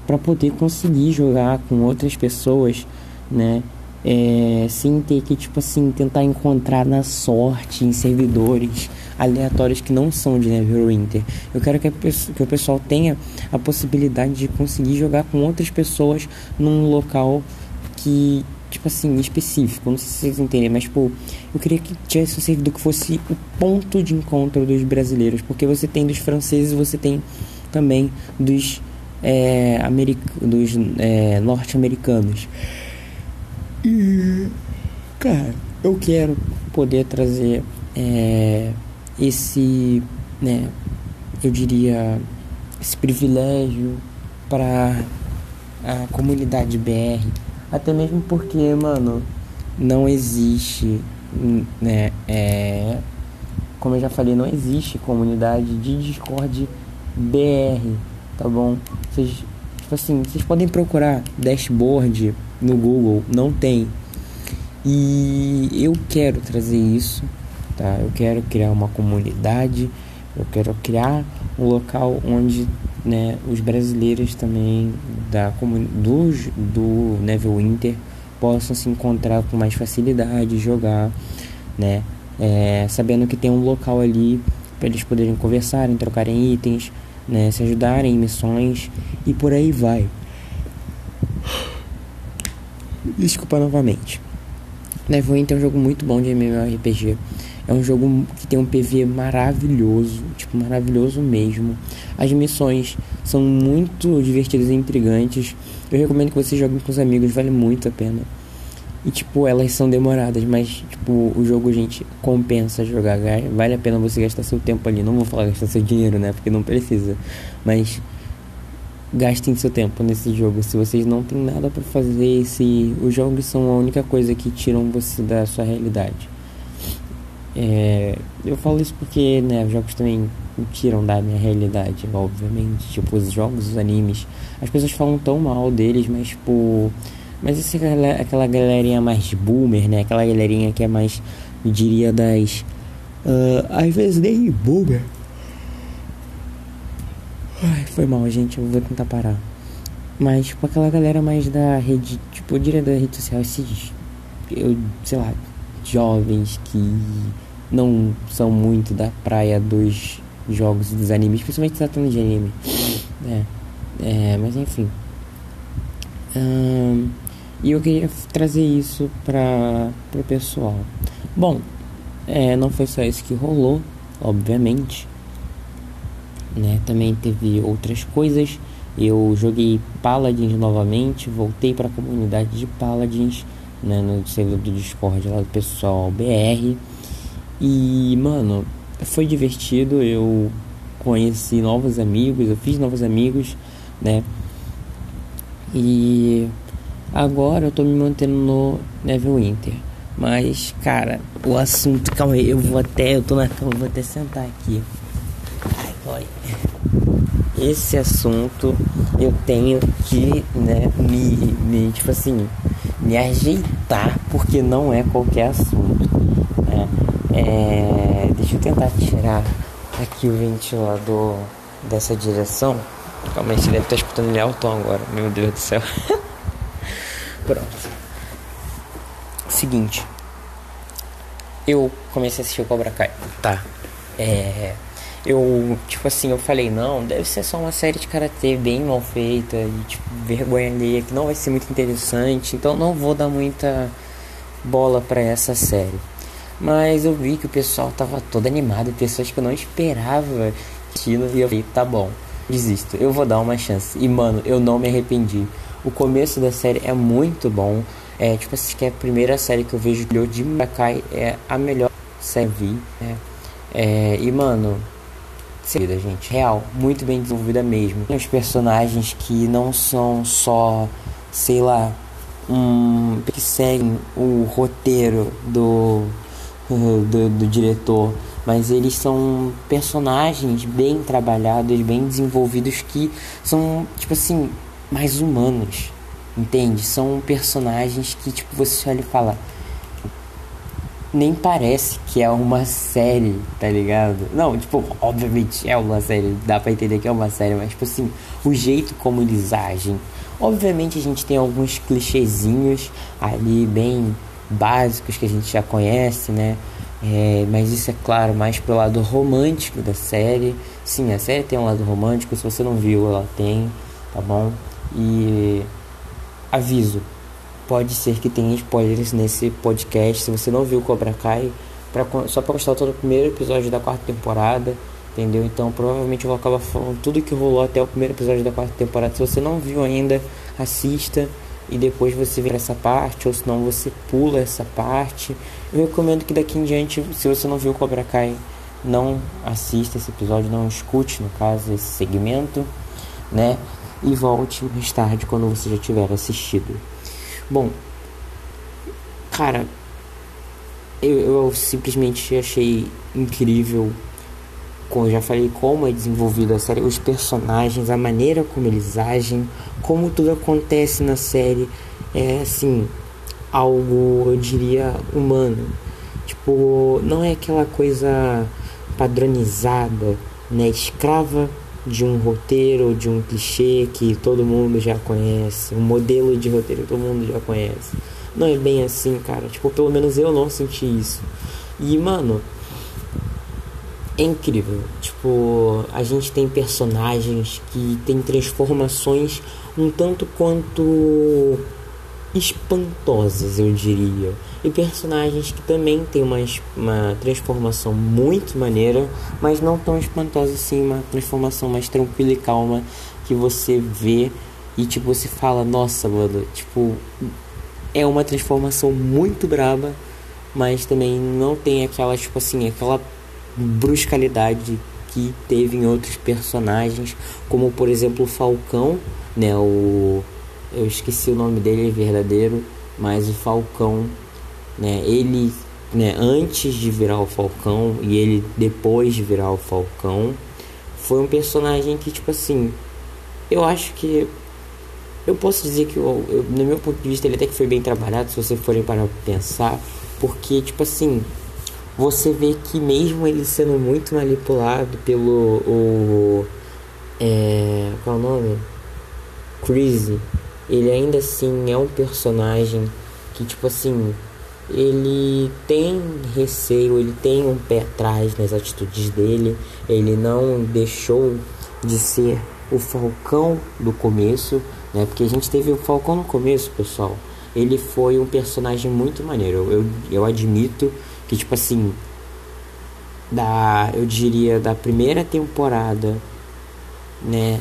para poder conseguir jogar com outras pessoas, né? É, sem ter que, tipo assim, tentar encontrar na sorte em servidores aleatórios que não são de Neverwinter. Eu quero que, que o pessoal tenha a possibilidade de conseguir jogar com outras pessoas num local que tipo assim, específico. Não sei se vocês entendem, mas, tipo, eu queria que tivesse um servidor que fosse o ponto de encontro dos brasileiros. Porque você tem dos franceses, você tem também dos, é, dos é, norte-americanos. E, cara, eu quero poder trazer é, esse, né, eu diria, esse privilégio para a comunidade BR Até mesmo porque, mano, não existe, né, é, como eu já falei, não existe comunidade de Discord BR, tá bom? Vocês, tipo assim, vocês podem procurar dashboard no Google, não tem. E eu quero trazer isso, tá? Eu quero criar uma comunidade, eu quero criar um local onde né, os brasileiros também da do, do Neverwinter possam se encontrar com mais facilidade, jogar, né? É, sabendo que tem um local ali para eles poderem conversarem, trocarem itens, né, se ajudarem em missões e por aí vai. Desculpa novamente. Neverwinter é um jogo muito bom de MMORPG. É um jogo que tem um PV maravilhoso, tipo, maravilhoso mesmo. As missões são muito divertidas e intrigantes. Eu recomendo que você jogue com os amigos, vale muito a pena. E tipo, elas são demoradas, mas tipo, o jogo, gente, compensa jogar. Vale a pena você gastar seu tempo ali. Não vou falar gastar seu dinheiro, né? Porque não precisa. Mas gastem seu tempo nesse jogo. Se vocês não têm nada para fazer, se os jogos são a única coisa que tiram você da sua realidade. É, eu falo isso porque, né, os jogos também tiram da minha realidade, obviamente. Tipo, os jogos, os animes. As pessoas falam tão mal deles, mas, tipo. Mas essa é aquela galerinha mais boomer, né? Aquela galerinha que é mais, eu diria, das. Uh, às vezes nem boomer. Ai, foi mal, gente. Eu vou tentar parar. Mas, tipo, aquela galera mais da rede. Tipo, eu diria da rede social. Esses. Eu, sei lá, jovens que não são muito da praia dos jogos dos animes, principalmente tratando de anime. É, é mas enfim. E eu queria trazer isso para o pessoal. Bom, é, não foi só isso que rolou, obviamente. Né? Também teve outras coisas. Eu joguei Paladins novamente, voltei para a comunidade de Paladins né, no servidor do Discord lá do pessoal BR. E, mano, foi divertido, eu conheci novos amigos, eu fiz novos amigos, né? E agora eu tô me mantendo no Neverwinter. Mas, cara, o assunto, calma aí, eu vou até, eu tô na cama, vou até sentar aqui. Ai, olha. Esse assunto eu tenho que, né, me, me tipo assim, me ajeitar, porque não é qualquer assunto. Né? É, deixa eu tentar tirar aqui o ventilador dessa direção. Calma aí, você deve estar escutando ele alto agora. Meu Deus do céu. Pronto. Seguinte. Eu comecei a assistir o Cobra Kai. Tá. É eu, tipo assim, eu falei, não, deve ser só uma série de karatê bem mal feita e, tipo, vergonha alheia, que não vai ser muito interessante, então não vou dar muita bola para essa série. Mas eu vi que o pessoal tava todo animado, pessoas que eu não esperava aquilo, e eu falei, tá bom, desisto, eu vou dar uma chance. E, mano, eu não me arrependi. O começo da série é muito bom. É, tipo assim, que é a primeira série que eu vejo de Makai é a melhor série vi, né? É, e, mano, seguida, gente. Real, muito bem desenvolvida mesmo. Tem os personagens que não são só, sei lá, um, que seguem o roteiro do, do, do diretor, mas eles são personagens bem trabalhados, bem desenvolvidos que são, tipo assim, mais humanos, entende? São personagens que, tipo, você olha e fala, nem parece que é uma série, tá ligado? Não, tipo, obviamente é uma série, dá pra entender que é uma série, mas, tipo assim, o jeito como eles agem. Obviamente a gente tem alguns clichêzinhos ali bem básicos que a gente já conhece, né? É, mas isso é claro mais pro lado romântico da série. Sim, a série tem um lado romântico, se você não viu, ela tem, tá bom? E aviso, pode ser que tenha spoilers nesse podcast. Se você não viu Cobra Kai, pra, só para constar todo o primeiro episódio da quarta temporada, entendeu? Então provavelmente eu vou acabar falando tudo que rolou até o primeiro episódio da quarta temporada. Se você não viu ainda, assista e depois você vê essa parte, ou senão você pula essa parte. Eu recomendo que daqui em diante, se você não viu Cobra Kai, não assista esse episódio, não escute, no caso, esse segmento, né? E volte mais tarde quando você já tiver assistido. Bom, cara, eu, eu simplesmente achei incrível como eu já falei, como é desenvolvida a série, os personagens, a maneira como eles agem, como tudo acontece na série, é assim, algo, eu diria, humano. Tipo, não é aquela coisa padronizada, né, escrava de um roteiro, de um clichê que todo mundo já conhece, um modelo de roteiro que todo mundo já conhece. Não é bem assim, cara. Tipo, pelo menos eu não senti isso. E, mano, é incrível. Tipo, a gente tem personagens que tem transformações um tanto quanto espantosas, eu diria. E personagens que também tem uma, uma transformação muito maneira, mas não tão espantosa assim, uma transformação mais tranquila e calma que você vê e tipo você fala, nossa, mano, tipo, é uma transformação muito braba, mas também não tem aquela, tipo assim, aquela bruscalidade que teve em outros personagens, como por exemplo o Falcão, né, o eu esqueci o nome dele verdadeiro, mas o Falcão, né, ele, né, antes de virar o Falcão e ele depois de virar o Falcão, foi um personagem que tipo assim, eu acho que eu posso dizer que, eu, eu, no meu ponto de vista, ele até que foi bem trabalhado, se você forem para pensar, porque, tipo assim, você vê que mesmo ele sendo muito manipulado pelo. O, é, qual é o nome? Crazy, ele ainda assim é um personagem que, tipo assim, ele tem receio, ele tem um pé atrás nas atitudes dele, ele não deixou de ser o Falcão do começo, né? Porque a gente teve o Falcão no começo, pessoal. Ele foi um personagem muito maneiro. Eu, eu admito que, tipo assim, da, eu diria, da primeira temporada, né?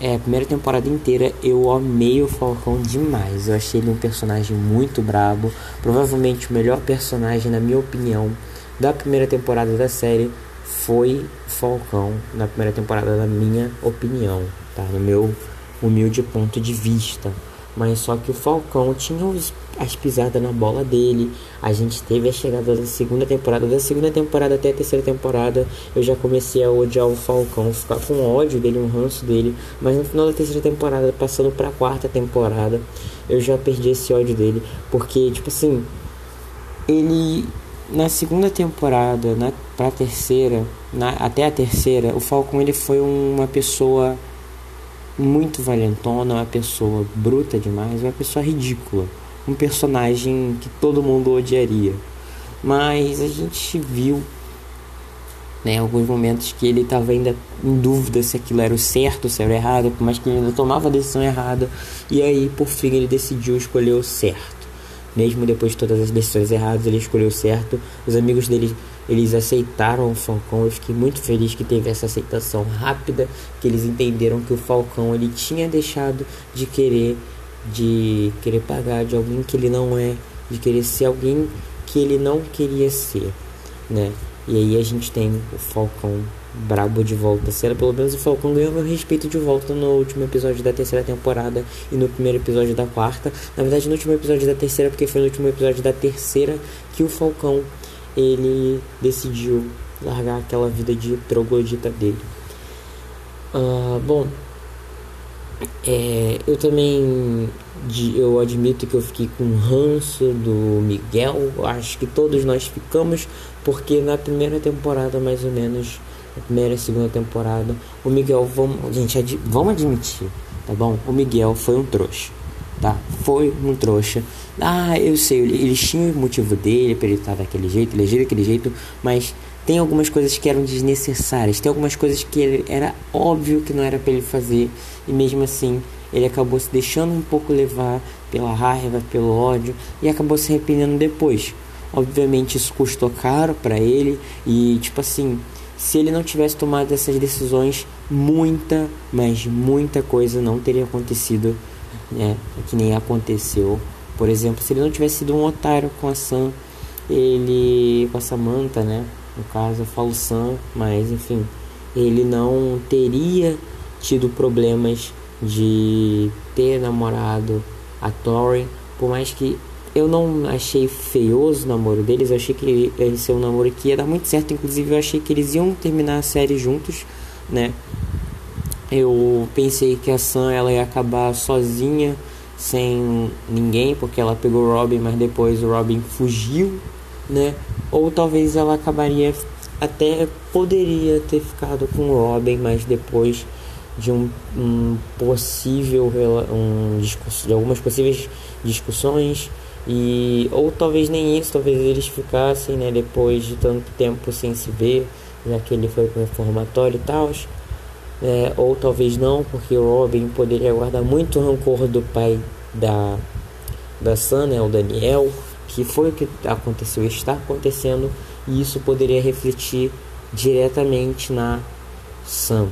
É, a primeira temporada inteira eu amei o Falcão demais. Eu achei ele um personagem muito brabo. Provavelmente o melhor personagem, na minha opinião, da primeira temporada da série foi Falcão. Na primeira temporada, na minha opinião, tá? No meu humilde ponto de vista. Mas só que o Falcão tinha os, as pisadas na bola dele. A gente teve a chegada da segunda temporada. Da segunda temporada até a terceira temporada, eu já comecei a odiar o Falcão, ficar com ódio dele, um ranço dele. Mas no final da terceira temporada, passando pra quarta temporada, eu já perdi esse ódio dele. Porque, tipo assim, ele na segunda temporada, na, pra terceira, na, até a terceira, o Falcon ele foi uma pessoa muito valentona, uma pessoa bruta demais, uma pessoa ridícula, um personagem que todo mundo odiaria. Mas a gente viu né, alguns momentos que ele estava ainda em dúvida se aquilo era o certo, se era o errado, mas que ele ainda tomava a decisão errada, e aí por fim ele decidiu escolher o certo. Mesmo depois de todas as decisões erradas, ele escolheu o certo. Os amigos dele eles aceitaram o Falcão. Eu fiquei muito feliz que teve essa aceitação rápida, que eles entenderam que o Falcão ele tinha deixado de querer de querer pagar de alguém que ele não é, de querer ser alguém que ele não queria ser, né? E aí a gente tem o Falcão brabo de volta. Será pelo menos o Falcão ganhou meu respeito de volta no último episódio da terceira temporada e no primeiro episódio da quarta. Na verdade, no último episódio da terceira, porque foi no último episódio da terceira que o Falcão ele decidiu largar aquela vida de troglodita dele. Uh, bom, é, eu também eu admito que eu fiquei com ranço do Miguel. Acho que todos nós ficamos, porque na primeira temporada, mais ou menos, na primeira e segunda temporada, o Miguel, vamos, gente, ad, vamos admitir, tá bom? O Miguel foi um trouxa tá? Foi um trouxa. Ah, eu sei, eles tinham o motivo dele para ele estar daquele jeito, ele agir daquele jeito, mas tem algumas coisas que eram desnecessárias, tem algumas coisas que ele, era óbvio que não era para ele fazer, e mesmo assim ele acabou se deixando um pouco levar pela raiva, pelo ódio e acabou se arrependendo depois. Obviamente isso custou caro para ele e tipo assim, se ele não tivesse tomado essas decisões, muita, mas muita coisa não teria acontecido né? Que nem aconteceu. Por exemplo, se ele não tivesse sido um otário com a Sam, ele. com a Samantha, né? No caso, eu falo Sam, mas enfim, ele não teria tido problemas de ter namorado a Tori Por mais que eu não achei feioso o namoro deles, eu achei que ia ser um namoro que ia dar muito certo. Inclusive, eu achei que eles iam terminar a série juntos, né? Eu pensei que a Sam ela ia acabar sozinha, sem ninguém, porque ela pegou o Robin, mas depois o Robin fugiu, né? Ou talvez ela acabaria até poderia ter ficado com o Robin, mas depois de um, um possível um discurso, de algumas possíveis discussões e ou talvez nem isso, talvez eles ficassem, né, depois de tanto tempo sem se ver, já que ele foi para o reformatório e tal. É, ou talvez não, porque o Robin poderia guardar muito rancor do pai da, da Sam, né, o Daniel, que foi o que aconteceu, está acontecendo, e isso poderia refletir diretamente na Sam.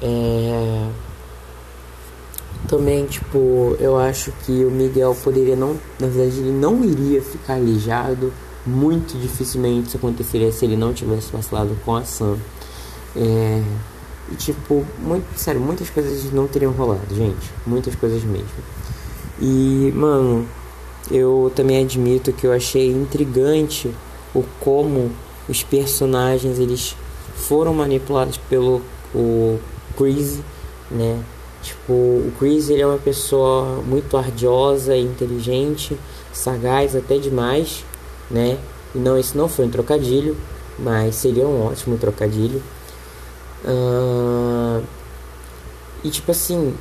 É... Também, tipo, eu acho que o Miguel poderia não, na verdade, ele não iria ficar alijado. Muito dificilmente isso aconteceria se ele não tivesse vacilado com a Sam. É... E, tipo, muito, sério, muitas coisas não teriam rolado, gente. Muitas coisas mesmo. E, mano, eu também admito que eu achei intrigante o como os personagens eles foram manipulados pelo o Chris, né? Tipo, o Chris ele é uma pessoa muito ardiosa, inteligente, sagaz até demais, né? E não, isso não foi um trocadilho, mas seria um ótimo trocadilho. Uh, e tipo assim,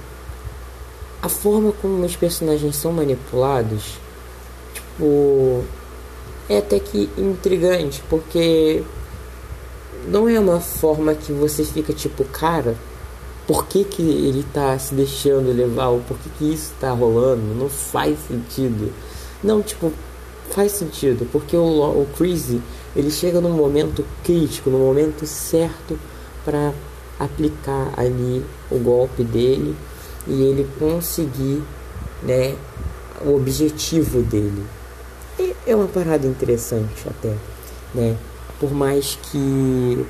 a forma como os personagens são manipulados, tipo, é até que intrigante, porque não é uma forma que você fica tipo, cara, por que, que ele tá se deixando levar? Ou por que, que isso tá rolando? Não faz sentido. Não, tipo, faz sentido, porque o, o Crazy ele chega num momento crítico, no momento certo para aplicar ali o golpe dele e ele conseguir, né, o objetivo dele. E é uma parada interessante até, né? Por mais que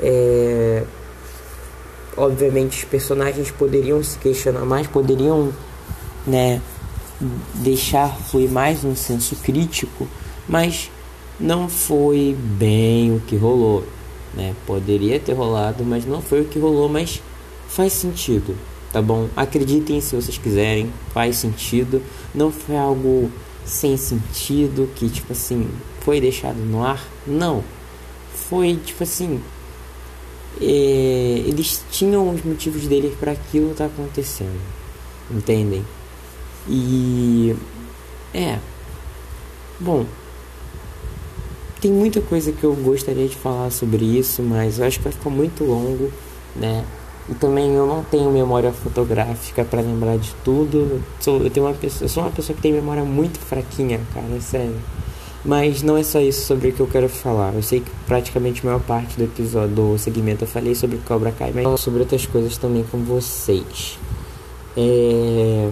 é, obviamente os personagens poderiam se questionar mais, poderiam, né, deixar fluir mais um senso crítico, mas não foi bem o que rolou, né? Poderia ter rolado, mas não foi o que rolou, mas faz sentido, tá bom? Acreditem se vocês quiserem, faz sentido. Não foi algo sem sentido que tipo assim foi deixado no ar, não. Foi tipo assim, é, eles tinham os motivos deles para aquilo tá acontecendo, entendem? E é bom. Tem muita coisa que eu gostaria de falar sobre isso, mas eu acho que vai ficar muito longo, né? E também eu não tenho memória fotográfica para lembrar de tudo. Sou, eu tenho uma pessoa, eu sou uma pessoa que tem memória muito fraquinha, cara, é sério. Mas não é só isso sobre o que eu quero falar. Eu sei que praticamente a maior parte do episódio, do segmento, eu falei sobre Cobra Kai, mas sobre outras coisas também com vocês. É...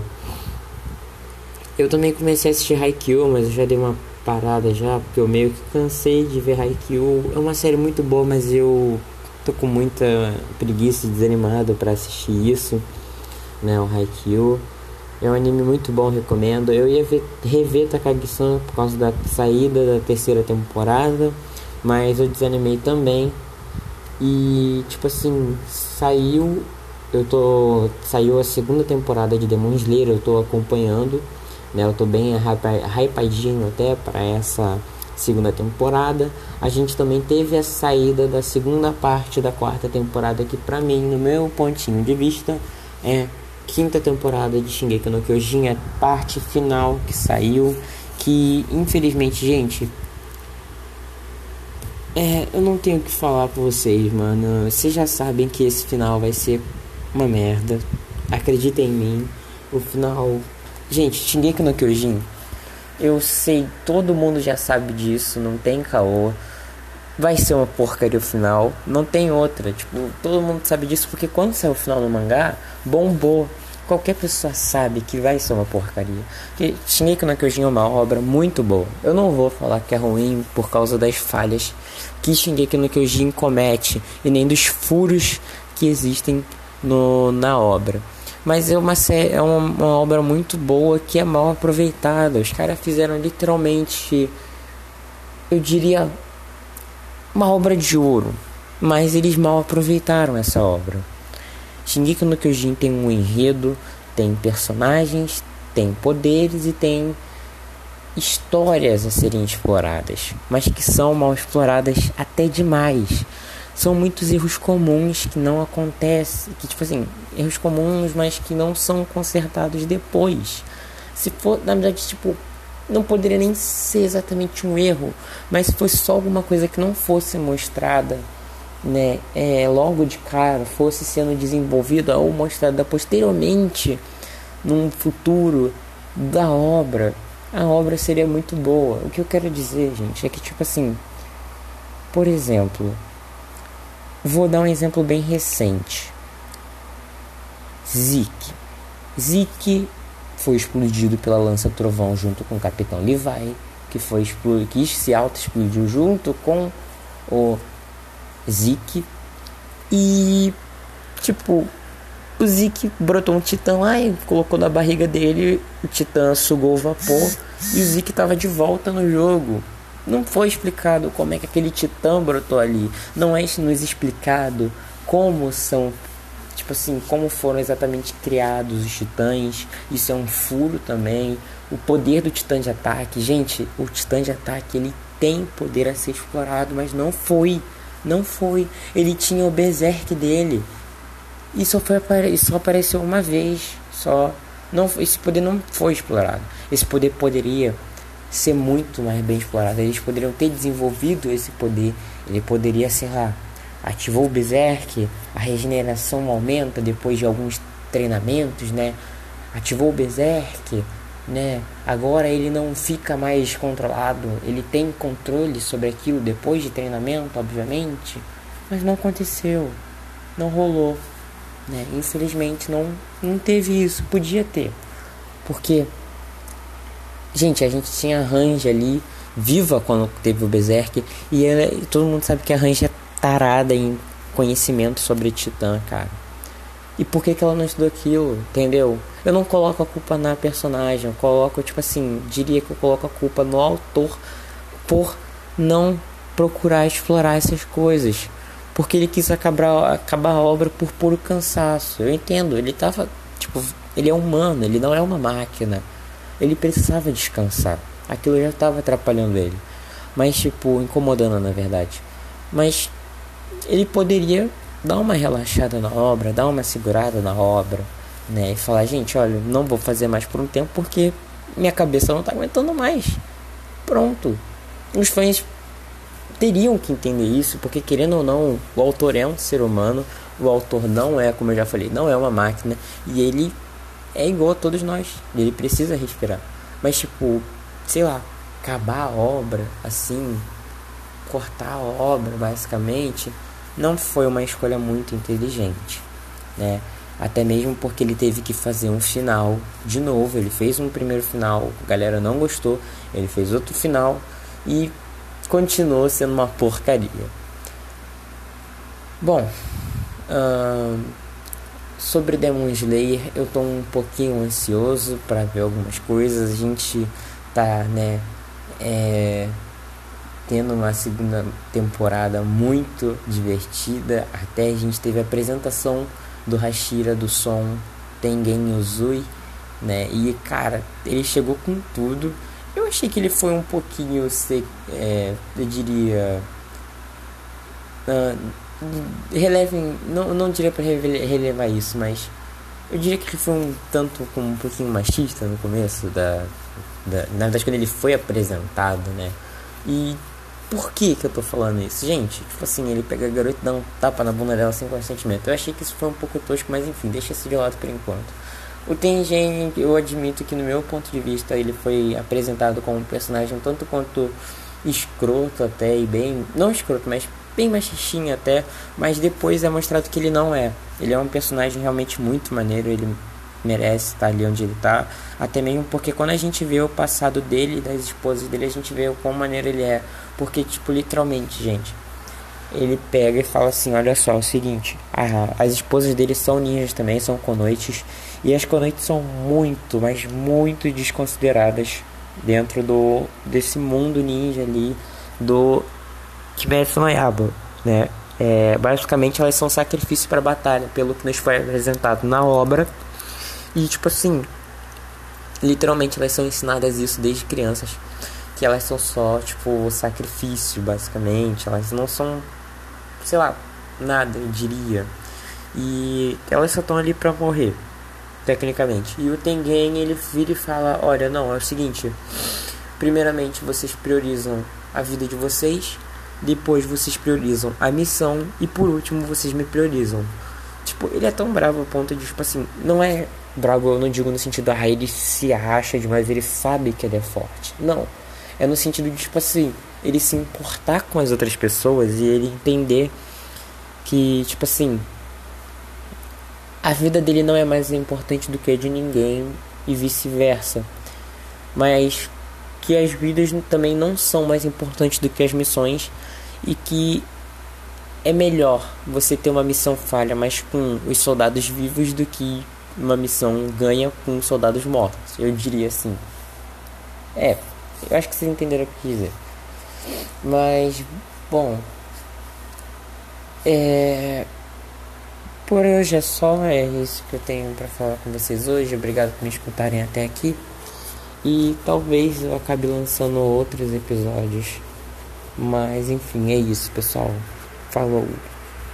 Eu também comecei a assistir Haikyuu, mas eu já dei uma parada já, porque eu meio que cansei de ver Haikyuu. É uma série muito boa, mas eu tô com muita preguiça desanimado para assistir isso, né, o Haikyuu. É um anime muito bom, recomendo. Eu ia ver, rever Takagi-san por causa da saída da terceira temporada, mas eu desanimei também. E tipo assim, saiu, eu tô saiu a segunda temporada de Demon Slayer, eu tô acompanhando, né? Eu tô bem hypadinho até para essa segunda temporada. A gente também teve a saída da segunda parte da quarta temporada que para mim, no meu pontinho de vista, é quinta temporada de Shingeki no Kyojin, a parte final que saiu, que infelizmente, gente, é, eu não tenho o que falar pra vocês, mano. Vocês já sabem que esse final vai ser uma merda. Acreditem em mim. O final. Gente, Shingeki no Kyojin. Eu sei, todo mundo já sabe disso, não tem caô. Vai ser uma porcaria o final, não tem outra. Tipo, todo mundo sabe disso porque quando saiu o final do mangá, bombou. Qualquer pessoa sabe que vai ser uma porcaria. Que Shingeki no Kyojin é uma obra muito boa. Eu não vou falar que é ruim por causa das falhas que Shingeki no Kyojin comete e nem dos furos que existem no, na obra. Mas é uma, é uma, uma obra muito boa que é mal aproveitada. Os caras fizeram literalmente, eu diria, uma obra de ouro. Mas eles mal aproveitaram essa obra. Shingeki no Kyojin tem um enredo, tem personagens, tem poderes e tem histórias a serem exploradas, mas que são mal exploradas até demais. São muitos erros comuns que não acontecem, que tipo assim, erros comuns, mas que não são consertados depois. Se for, na verdade, tipo, não poderia nem ser exatamente um erro, mas se fosse só alguma coisa que não fosse mostrada, né, é, logo de cara, fosse sendo desenvolvida ou mostrada posteriormente num futuro da obra, a obra seria muito boa. O que eu quero dizer, gente, é que tipo assim, por exemplo, vou dar um exemplo bem recente. Zeke. Zeke foi explodido pela lança trovão junto com o Capitão Levi, que foi que se auto-explodiu junto com o Zeke. E tipo, o Zeke brotou um titã lá e colocou na barriga dele, o titã sugou o vapor e o Zeke estava de volta no jogo. Não foi explicado como é que aquele titã brotou ali. Não é nos explicado como são, tipo assim, como foram exatamente criados os titãs. Isso é um furo também. O poder do titã de ataque. Gente, o titã de ataque ele tem poder a ser explorado, mas não foi. Não foi. Ele tinha o berserk dele. E só, foi, só apareceu uma vez. Só. Não, esse poder não foi explorado. Esse poder poderia ser muito mais bem explorado. Eles poderiam ter desenvolvido esse poder. Ele poderia, sei lá, ativou o Berserk, a regeneração aumenta depois de alguns treinamentos, né? Ativou o Berserk, né? Agora ele não fica mais controlado, ele tem controle sobre aquilo depois de treinamento, obviamente, mas não aconteceu, não rolou. Né? Infelizmente não, não teve isso, podia ter. Porque, gente, a gente tinha a Range ali, viva quando teve o Berserk, e, ela, todo mundo sabe que a Range é tarada em conhecimento sobre Titã, cara. E por que, que ela não estudou aquilo, entendeu? Eu não coloco a culpa na personagem, eu coloco, tipo assim, diria que eu coloco a culpa no autor por não procurar explorar essas coisas porque ele quis acabar, acabar a obra por puro cansaço. Eu entendo, ele tava, tipo, ele é humano, ele não é uma máquina. Ele precisava descansar. Aquilo já estava atrapalhando ele. Mas, tipo, incomodando na verdade. Mas ele poderia dar uma relaxada na obra, dar uma segurada na obra, né? E falar, gente, olha, não vou fazer mais por um tempo porque minha cabeça não está aguentando mais. Pronto. Os fãs teriam que entender isso, porque querendo ou não, o autor é um ser humano, o autor não é, como eu já falei, não é uma máquina, e ele é igual a todos nós, ele precisa respirar. Mas tipo, sei lá, acabar a obra assim, cortar a obra basicamente, não foi uma escolha muito inteligente, né? Até mesmo porque ele teve que fazer um final de novo. Ele fez um primeiro final, a galera não gostou. Ele fez outro final e continuou sendo uma porcaria. Bom, uh, sobre Demon Slayer, eu tô um pouquinho ansioso para ver algumas coisas. A gente tá, né, é, tendo uma segunda temporada muito divertida. Até a gente teve a apresentação do Hashira do som Tengen Uzui, né? E cara, ele chegou com tudo. Eu achei que ele foi um pouquinho, é, eu diria. Uh, relevem, não, não diria para relevar isso, mas eu diria que ele foi um tanto como um pouquinho machista no começo da, da, na verdade quando ele foi apresentado, né? E por que que eu tô falando isso? Gente, tipo assim, ele pega a garota e dá um tapa na bunda dela sem consentimento. Eu achei que isso foi um pouco tosco, mas enfim, deixa isso de lado por enquanto. O Tengen, eu admito que no meu ponto de vista ele foi apresentado como um personagem tanto quanto escroto até e bem, não escroto, mas bem machistinho até, mas depois é mostrado que ele não é. Ele é um personagem realmente muito maneiro, ele merece estar ali onde ele está, até mesmo porque quando a gente vê o passado dele e das esposas dele, a gente vê o quão maneiro ele é, porque tipo literalmente, gente, ele pega e fala assim: Olha só, é o seguinte, as esposas dele são ninjas também, são conoites, e as conoites são muito, mas muito desconsideradas dentro do desse mundo ninja ali do Kimetsu no Yaiba, né? É, basicamente elas são sacrifício para batalha, pelo que nos foi apresentado na obra. E tipo assim, literalmente elas são ensinadas isso desde crianças, que elas são só tipo sacrifício, basicamente. Elas não são, sei lá, nada, eu diria. E elas só estão ali para morrer, tecnicamente. E o Tengen ele vira e fala: "Olha, não, é o seguinte, primeiramente vocês priorizam a vida de vocês depois vocês priorizam a missão e por último vocês me priorizam. Tipo, ele é tão bravo ao ponto de, tipo assim, não é bravo, eu não digo no sentido, ah, ele se acha demais, ele sabe que ele é forte. Não. É no sentido de, tipo assim, ele se importar com as outras pessoas e ele entender que, tipo assim, a vida dele não é mais importante do que a de ninguém e vice-versa. Mas que as vidas também não são mais importantes do que as missões e que é melhor você ter uma missão falha, mas com os soldados vivos, do que uma missão ganha com soldados mortos. Eu diria assim. É, eu acho que vocês entenderam o que quis dizer. Mas, bom. É. Por hoje é só, é isso que eu tenho para falar com vocês hoje. Obrigado por me escutarem até aqui. E talvez eu acabe lançando outros episódios mas enfim, é isso, pessoal. Falou.